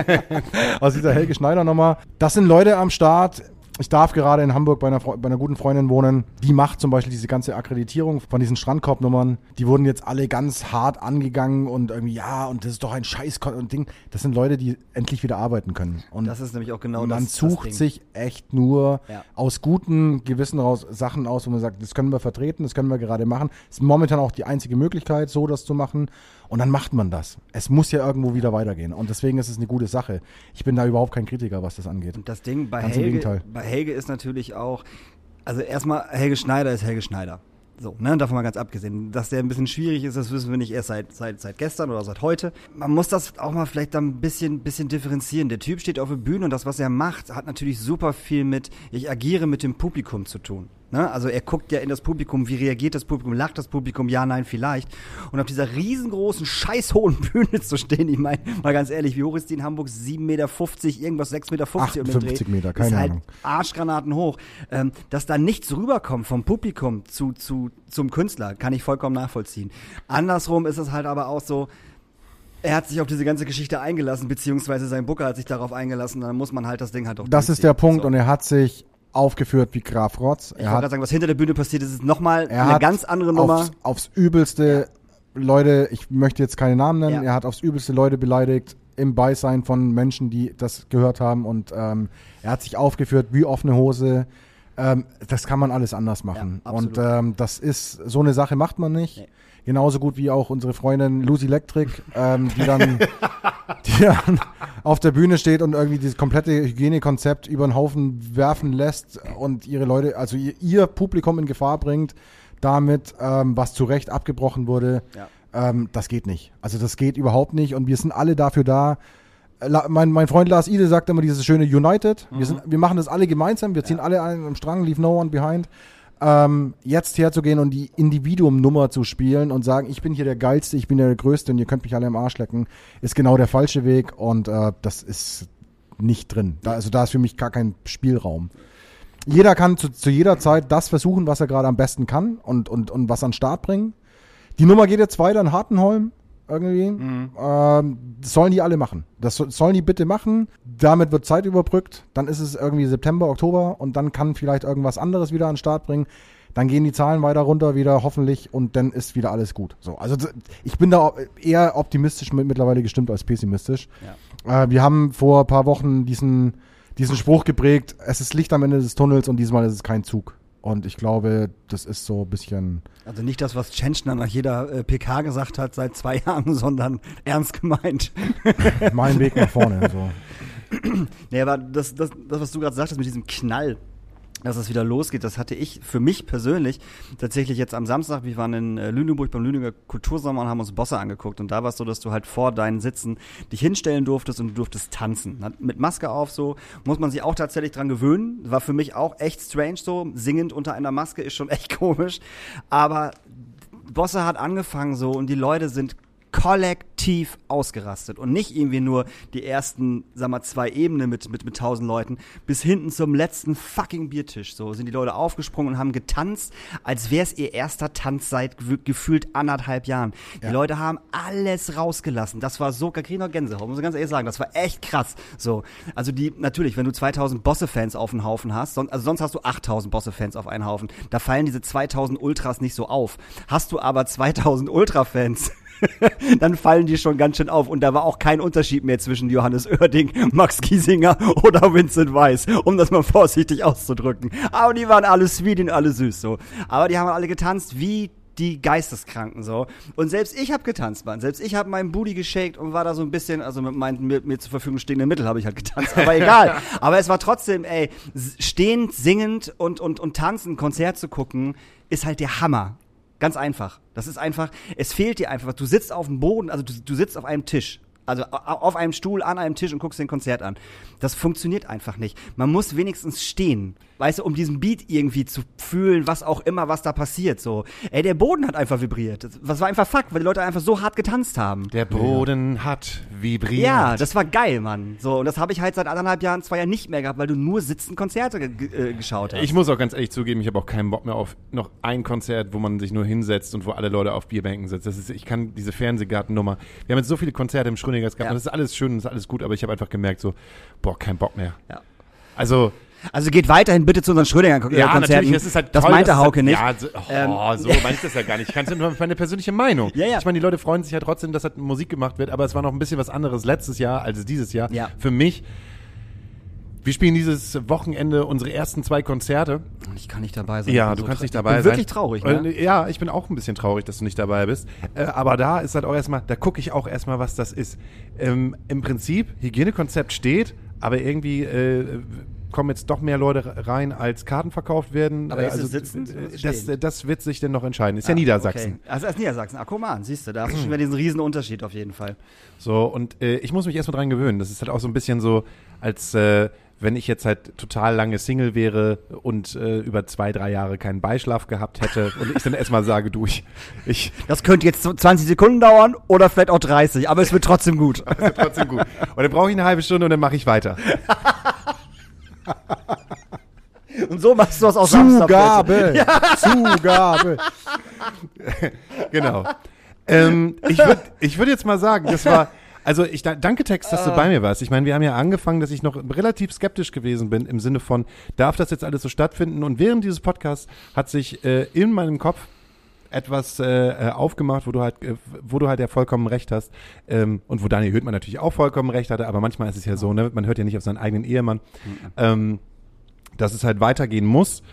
aus dieser Helge Schneider Nummer. Das sind Leute am Start. Ich darf gerade in Hamburg bei einer, bei einer guten Freundin wohnen. Die macht zum Beispiel diese ganze Akkreditierung von diesen Strandkorbnummern. Die wurden jetzt alle ganz hart angegangen und irgendwie, ja, und das ist doch ein Scheiß und Ding. Das sind Leute, die endlich wieder arbeiten können. Und Das ist nämlich auch genau man das. sucht das sich echt nur Ja. aus guten Gewissen raus Sachen aus, wo man sagt, das können wir vertreten, das können wir gerade machen. Das ist momentan auch die einzige Möglichkeit, so das zu machen. Und dann macht man das. Es muss ja irgendwo wieder weitergehen. Und deswegen ist es eine gute Sache. Ich bin da überhaupt kein Kritiker, was das angeht. Und das Ding bei Ganz im Helge, Gegenteil. bei Helge ist natürlich auch, also erstmal, Helge Schneider ist Helge Schneider. So, ne, davon mal ganz abgesehen. Dass der ein bisschen schwierig ist, das wissen wir nicht erst seit, seit, seit gestern oder seit heute. Man muss das auch mal vielleicht dann ein bisschen, bisschen differenzieren. Der Typ steht auf der Bühne und das, was er macht, hat natürlich super viel mit, ich agiere mit dem Publikum zu tun. Ne? Also er guckt ja in das Publikum, wie reagiert das Publikum, lacht das Publikum, ja, nein, vielleicht. Und auf dieser riesengroßen, scheiß hohen Bühne zu stehen, ich meine, mal ganz ehrlich, wie hoch ist die in Hamburg? 7,50 Meter, irgendwas 6,50 Meter um den 58 Dreh. Meter, keine ist halt Ahnung. Arschgranaten hoch. Ähm, dass da nichts rüberkommt vom Publikum zu, zu, zum Künstler, kann ich vollkommen nachvollziehen. Andersrum ist es halt aber auch so, er hat sich auf diese ganze Geschichte eingelassen, beziehungsweise sein Booker hat sich darauf eingelassen, dann muss man halt das Ding halt auch Das ist der Punkt So. und er hat sich aufgeführt wie Graf Rotz. Ich wollte gerade sagen, was hinter der Bühne passiert ist, ist nochmal eine ganz andere Nummer. Aufs, aufs übelste Leute, ich möchte jetzt keine Namen nennen, Ja. er hat aufs übelste Leute beleidigt im Beisein von Menschen, die das gehört haben und ähm, er hat sich aufgeführt wie offene Hose. Ähm, das kann man alles anders machen. Ja, und ähm, das ist, so eine Sache macht man nicht. Nee. Genauso gut wie auch unsere Freundin Lucy Electric, ähm, die dann, die dann auf der Bühne steht und irgendwie dieses komplette Hygienekonzept über den Haufen werfen lässt und ihre Leute, also ihr, ihr Publikum in Gefahr bringt, damit, ähm, was zu Recht abgebrochen wurde. Ja. Ähm, das geht nicht. Also das geht überhaupt nicht und wir sind alle dafür da. La, mein, mein Freund Lars Ide sagt immer dieses schöne United. Wir, sind, wir machen das alle gemeinsam, wir ziehen alle einen am Strang, leave no one behind. Ähm, jetzt herzugehen und die Individuum-Nummer zu spielen und sagen, ich bin hier der Geilste, ich bin der Größte und ihr könnt mich alle im Arsch lecken, ist genau der falsche Weg und äh, das ist nicht drin. Da, also da ist für mich gar kein Spielraum. Jeder kann zu, zu jeder Zeit das versuchen, was er gerade am besten kann und, und, und was an den Start bringen. Die Nummer geht jetzt weiter in Hartenholm irgendwie. Ähm, das sollen die alle machen. Das so- sollen die bitte machen. Damit wird Zeit überbrückt. Dann ist es irgendwie September, Oktober und dann kann vielleicht irgendwas anderes wieder an den Start bringen. Dann gehen die Zahlen weiter runter wieder, hoffentlich, und dann ist wieder alles gut. So, also ich bin da eher optimistisch mit, mittlerweile gestimmt als pessimistisch. Äh, wir haben vor ein paar Wochen diesen, diesen Spruch geprägt, es ist Licht am Ende des Tunnels und diesmal ist es kein Zug. Und ich glaube, das ist so ein bisschen. Also nicht das, was Tschentschner nach jeder äh, PK gesagt hat seit zwei Jahren, sondern ernst gemeint. mein Weg nach vorne. So. Nee, aber das, das, das was du gerade sagtest mit diesem Knall, dass es wieder losgeht, das hatte ich für mich persönlich tatsächlich jetzt am Samstag, wir waren in äh, Lüneburg beim Lüneburger Kultursommer und haben uns Bosse angeguckt. Und da war es so, dass du halt vor deinen Sitzen dich hinstellen durftest und du durftest tanzen. Mit Maske auf so, muss man sich auch tatsächlich dran gewöhnen, war für mich auch echt strange so, singend unter einer Maske ist schon echt komisch, aber Bosse hat angefangen so und die Leute sind kollektiv ausgerastet und nicht irgendwie nur die ersten, sag mal, zwei Ebenen mit, mit, mit tausend Leuten, bis hinten zum letzten fucking Biertisch. So sind die Leute aufgesprungen und haben getanzt, als wäre es ihr erster Tanz seit gefühlt anderthalb Jahren. Die Leute haben alles rausgelassen. Das war so, noch Gänsehaut, muss ich ganz ehrlich sagen. Das war echt krass. So. Also die, natürlich, wenn du 2000 Bosse-Fans auf einen Haufen hast, son, also sonst hast du 8000 Bosse-Fans auf einen Haufen, da fallen diese 2000 Ultras nicht so auf. Hast du aber 2000 Ultra-Fans, dann fallen die schon ganz schön auf. Und da war auch kein Unterschied mehr zwischen Johannes Oerding, Max Giesinger oder Vincent Weiss, um das mal vorsichtig auszudrücken. Aber die waren alle sweet und alle süß so. Aber die haben alle getanzt wie die Geisteskranken so. Und selbst ich habe getanzt, Mann. Selbst ich habe meinen Booty geshakt und war da so ein bisschen, also mit meinen mir, mir zur Verfügung stehenden Mitteln habe ich halt getanzt. Aber egal. Aber es war trotzdem, ey, stehend, singend und, und, und tanzen, Konzert zu gucken, ist halt der Hammer. Ganz einfach. Das ist einfach, es fehlt dir einfach. Du sitzt auf dem Boden, also du, du sitzt auf einem Tisch. Also au- auf einem Stuhl, an einem Tisch und guckst dir ein Konzert an. Das funktioniert einfach nicht. Man muss wenigstens stehen, weißt du, um diesen Beat irgendwie zu fühlen, was auch immer, was da passiert. So, ey, der Boden hat einfach vibriert. Das- war einfach Fakt, weil die Leute einfach so hart getanzt haben. Der Boden hat vibriert. Ja, das war geil, Mann. So, und das habe ich halt seit anderthalb Jahren, zwei Jahren nicht mehr gehabt, weil du nur sitzend Konzerte äh, geschaut hast. Ich muss auch ganz ehrlich zugeben, ich habe auch keinen Bock mehr auf noch ein Konzert, wo man sich nur hinsetzt und wo alle Leute auf Bierbänken sitzen. Das ist, ich kann diese Fernsehgartennummer. Wir haben jetzt so viele Konzerte im Schrödingers gehabt Ja. und das ist alles schön und das ist alles gut, aber ich habe einfach gemerkt so, boah, kein Bock mehr. Ja. Also, Also geht weiterhin bitte zu unseren Schrödinger-Konzerten. ja, natürlich, es ist halt Das toll, meinte dass es- Hauke nicht. Ja, so, oh, Ähm, so meine ich das ja gar nicht. Ich kann es nur meine persönliche Meinung. Ja, ja. Ich meine, die Leute freuen sich ja trotzdem, dass halt Musik gemacht wird, aber es war noch ein bisschen was anderes letztes Jahr als es dieses Jahr. Ja. Für mich. Wir spielen dieses Wochenende unsere ersten zwei Konzerte. Ich kann nicht dabei sein. Ja, Ich bin du so kannst nicht ich dabei bin sein. wirklich traurig, Und, ne? äh, Ja, ich bin auch ein bisschen traurig, dass du nicht dabei bist. Äh, aber da ist halt auch erstmal, da gucke ich auch erstmal, was das ist. Ähm, Im Prinzip, Hygienekonzept steht, aber irgendwie äh, kommen jetzt doch mehr Leute rein, als Karten verkauft werden. Aber Äh, ist es sitzend ist es das, äh, das wird sich denn noch entscheiden. Ist ja Ah, Niedersachsen. Okay. Also erst Niedersachsen. Ah, guck mal an, siehst du, da hast du schon wieder diesen riesen Unterschied auf jeden Fall. So, und äh, ich muss mich erstmal dran gewöhnen. Das ist halt auch so ein bisschen so, als äh, wenn ich jetzt halt total lange Single wäre und äh, über zwei, drei Jahre keinen Beischlaf gehabt hätte und ich dann erstmal sage, du, ich, ich Das könnte jetzt 20 Sekunden dauern oder vielleicht auch 30, aber es wird trotzdem gut. das ist trotzdem gut. Und dann brauche ich eine halbe Stunde und dann mache ich weiter. Und so machst du das auch Samstag. Zugabe! Zugabe! Genau. ähm, ich würde ich würd jetzt mal sagen, das war. Also ich da- danke Tex, dass du bei mir warst. Ich meine, wir haben ja angefangen, dass ich noch relativ skeptisch gewesen bin im Sinne von, darf das jetzt alles so stattfinden? Und während dieses Podcasts hat sich äh, in meinem Kopf etwas äh, äh, aufgemacht, wo du halt, äh, wo du halt ja vollkommen recht hast ähm, und wo Daniel Hüttmann natürlich auch vollkommen recht hatte. Aber manchmal ist es ja so, ne, man hört ja nicht auf seinen eigenen Ehemann, ähm, dass es halt weitergehen muss.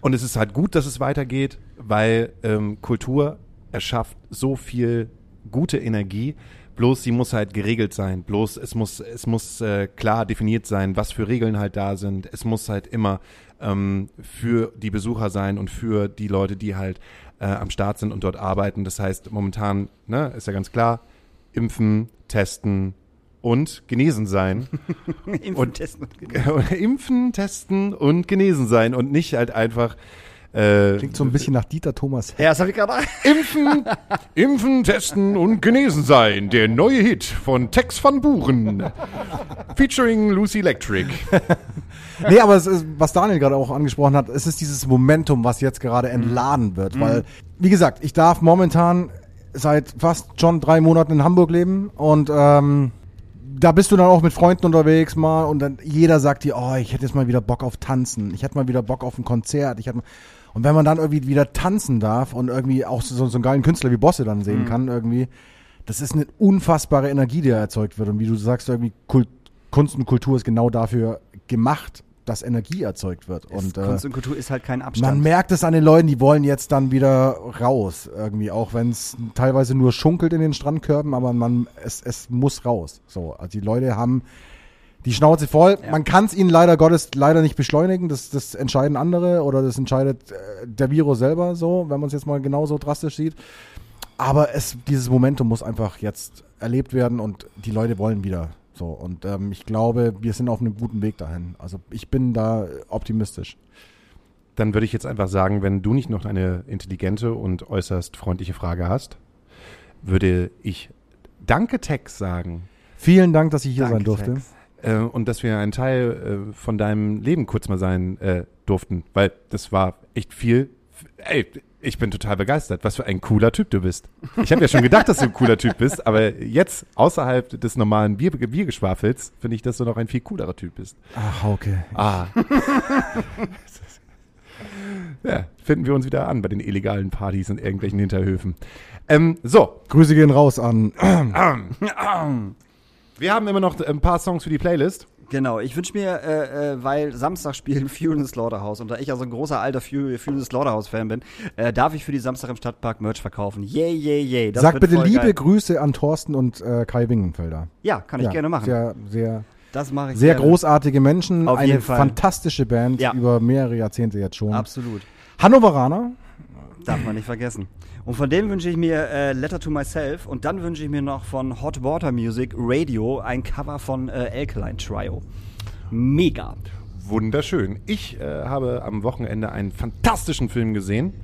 Und es ist halt gut, dass es weitergeht, weil ähm, Kultur erschafft so viel gute Energie. Bloß sie muss halt geregelt sein. Bloß es muss, es muss äh, klar definiert sein, was für Regeln halt da sind. Es muss halt immer ähm, für die Besucher sein und für die Leute, die halt äh, am Start sind und dort arbeiten. Das heißt, momentan, ne, ist ja ganz klar, impfen, testen und genesen sein. Und testen. impfen, testen und genesen sein und nicht halt einfach äh, Klingt so ein bisschen nach Dieter Thomas. Ja, das habe ich gerade. Impfen, impfen, testen und genesen sein. Der neue Hit von Tex van Buren. Featuring Lucy Electric. Nee, aber es ist, was Daniel gerade auch angesprochen hat, es ist dieses Momentum, was jetzt gerade entladen wird. Weil, wie gesagt, ich darf momentan seit fast schon drei Monaten in Hamburg leben und ähm, da bist du dann auch mit Freunden unterwegs mal und dann jeder sagt dir, oh, ich hätte jetzt mal wieder Bock auf Tanzen, ich hätte mal wieder Bock auf ein Konzert, ich hätte mal und wenn man dann irgendwie wieder tanzen darf und irgendwie auch so, so einen geilen Künstler wie Bosse dann sehen kann, irgendwie, das ist eine unfassbare Energie, die erzeugt wird. Und wie du sagst, irgendwie Kult, Kunst und Kultur ist genau dafür gemacht, dass Energie erzeugt wird. Und äh, Kunst und Kultur ist halt kein Abstand. man merkt es an den Leuten, die wollen jetzt dann wieder raus, irgendwie, auch wenn es teilweise nur schunkelt in den Strandkörben, aber man, es, es muss raus. So, also die Leute haben die Schnauze voll. Man kann es ihnen leider Gottes leider nicht beschleunigen. Das, das entscheiden andere oder das entscheidet äh, der Virus selber so, wenn man es jetzt mal genauso drastisch sieht. Aber es, dieses Momentum muss einfach jetzt erlebt werden und die Leute wollen wieder. So, und ähm, ich glaube, wir sind auf einem guten Weg dahin. Also ich bin da optimistisch. Dann würde ich jetzt einfach sagen, wenn du nicht noch eine intelligente und äußerst freundliche Frage hast, würde ich Danke Tex sagen. Vielen Dank, dass ich hier Danke, sein durfte. Tex. Äh, und dass wir ein Teil äh, von deinem Leben kurz mal sein äh, durften, weil das war echt viel. Ey, ich bin total begeistert, was für ein cooler Typ du bist. Ich habe ja schon gedacht, dass du ein cooler Typ bist, aber jetzt außerhalb des normalen Bier Biergeschwafels finde ich, dass du noch ein viel coolerer Typ bist. Ach, Hauke. Ah. ja, finden wir uns wieder an bei den illegalen Partys in irgendwelchen Hinterhöfen. Ähm, so, Grüße gehen raus an. Wir haben immer noch ein paar Songs für die Playlist. Genau, ich wünsche mir, äh, äh, weil Samstag spielen Fuel in the Slaughterhouse und da ich also ein großer alter Fuel, Fuel in the Slaughterhouse-Fan bin, äh, darf ich für die Samstag im Stadtpark Merch verkaufen. Yay, yay, yay. Das Sag bitte liebe geil. Grüße an Thorsten und äh, Kai Wingenfelder. Ja, kann ich gerne machen. Sehr, sehr, das mache ich sehr gerne. großartige Menschen. Auf eine jeden Fall. fantastische Band Ja. über mehrere Jahrzehnte jetzt schon. Absolut. Hannoveraner. Darf man nicht vergessen. Und von dem wünsche ich mir äh, Letter to Myself und dann wünsche ich mir noch von Hot Water Music Radio ein Cover von äh, Alkaline Trio. Mega. Wunderschön. Ich äh, habe am Wochenende einen fantastischen Film gesehen.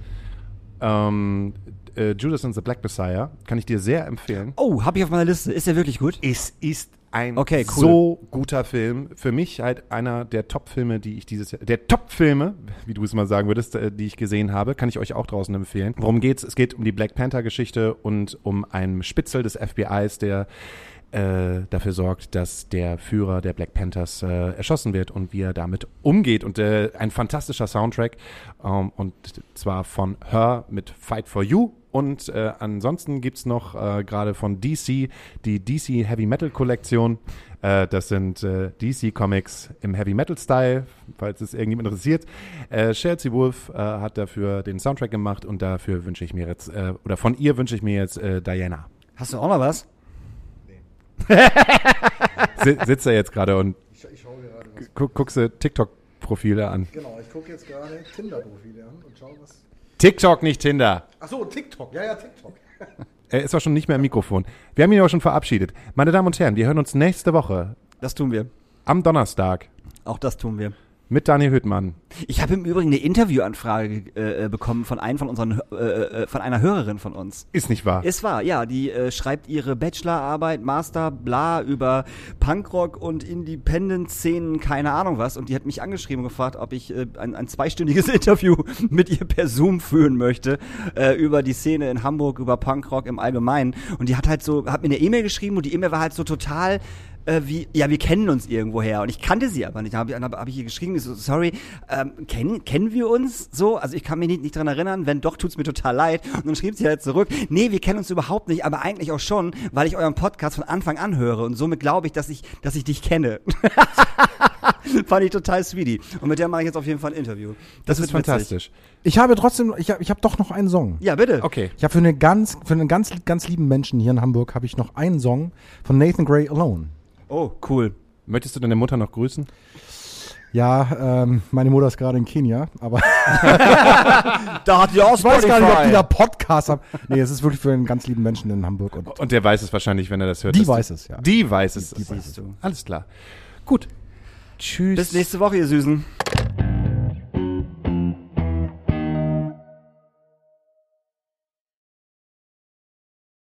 Ähm, äh, Judas and the Black Messiah. Kann ich dir sehr empfehlen. Oh, hab ich auf meiner Liste. Ist der wirklich gut? Es ist ein Okay, cool. so guter Film. Für mich halt einer der Top-Filme, die ich dieses Jahr, der Top-Filme, wie du es mal sagen würdest, äh, die ich gesehen habe, kann ich euch auch draußen empfehlen. Worum geht's? Es geht um die Black Panther-Geschichte und um einen Spitzel des FBIs, der äh, dafür sorgt, dass der Führer der Black Panthers äh, erschossen wird und wie er damit umgeht. Und äh, ein fantastischer Soundtrack ähm, und zwar von Her mit Fight for You. Und äh, ansonsten gibt's noch äh, gerade von DC die DC Heavy Metal Kollektion. Äh, das sind äh, DC Comics im Heavy Metal Style, falls es irgendjemand interessiert. Äh, Chelsea Wolf äh, hat dafür den Soundtrack gemacht und dafür wünsche ich mir jetzt, äh, oder von ihr wünsche ich mir jetzt äh, Diana. Hast du auch noch was? Si sitzt er jetzt gerade und gu guckst du TikTok-Profile an. Genau, ich gucke jetzt gerade Tinder-Profile an und schau was. TikTok, nicht Tinder. Achso, TikTok. Ja, ja, TikTok. Er ist auch schon nicht mehr im Mikrofon. Wir haben ihn aber schon verabschiedet. Meine Damen und Herren, wir hören uns nächste Woche. Das tun wir. am Donnerstag Auch das tun wir. Mit Daniel Hüttmann. Ich habe im Übrigen eine Interviewanfrage äh, äh, bekommen von einem von unseren, äh, äh, von einer Hörerin von uns. Ist nicht wahr? Es war, ja, die äh, schreibt ihre Bachelorarbeit, Master, bla, über Punkrock und Independent-Szenen, keine Ahnung was. Und die hat mich angeschrieben und gefragt, ob ich äh, ein, ein zweistündiges Interview mit ihr per Zoom führen möchte, über die Szene in Hamburg, über Punkrock im Allgemeinen. Und die hat halt so, hat mir eine E-Mail geschrieben und die E-Mail war halt so total äh, wie, ja, wir kennen uns irgendwoher. Und ich kannte sie aber nicht. Da habe ich, hab ich ihr geschrieben, ich so, sorry, ähm, kennen, kennen wir uns so? Also ich kann mich nicht, nicht dran erinnern, wenn doch, tut's mir total leid. Und dann schrieb sie halt zurück, nee, wir kennen uns überhaupt nicht, aber eigentlich auch schon, weil ich euren Podcast von Anfang an höre. Und somit glaube ich, dass ich, dass ich dich kenne. Fand ich total sweetie. Und mit der mache ich jetzt auf jeden Fall ein Interview. das ist wird witzig. fantastisch. Ich habe trotzdem, ich habe ich hab doch noch einen Song. Ja, bitte. Okay. Ich habe für, eine ganz, für einen ganz, ganz lieben Menschen hier in Hamburg habe ich noch einen Song von Nathan Gray Alone. Oh, cool. Möchtest du deine Mutter noch grüßen? Ja, ähm, meine Mutter ist gerade in Kenia, aber Da hat die auch ich weiß gar nicht, ob die da Podcast haben. Nee, es ist wirklich für einen ganz lieben Menschen in Hamburg und Und der weiß es wahrscheinlich, wenn er das hört. Die weiß es, ja. Die weiß es. Siehst du. Alles klar. Gut. Tschüss. Bis nächste Woche, ihr Süßen.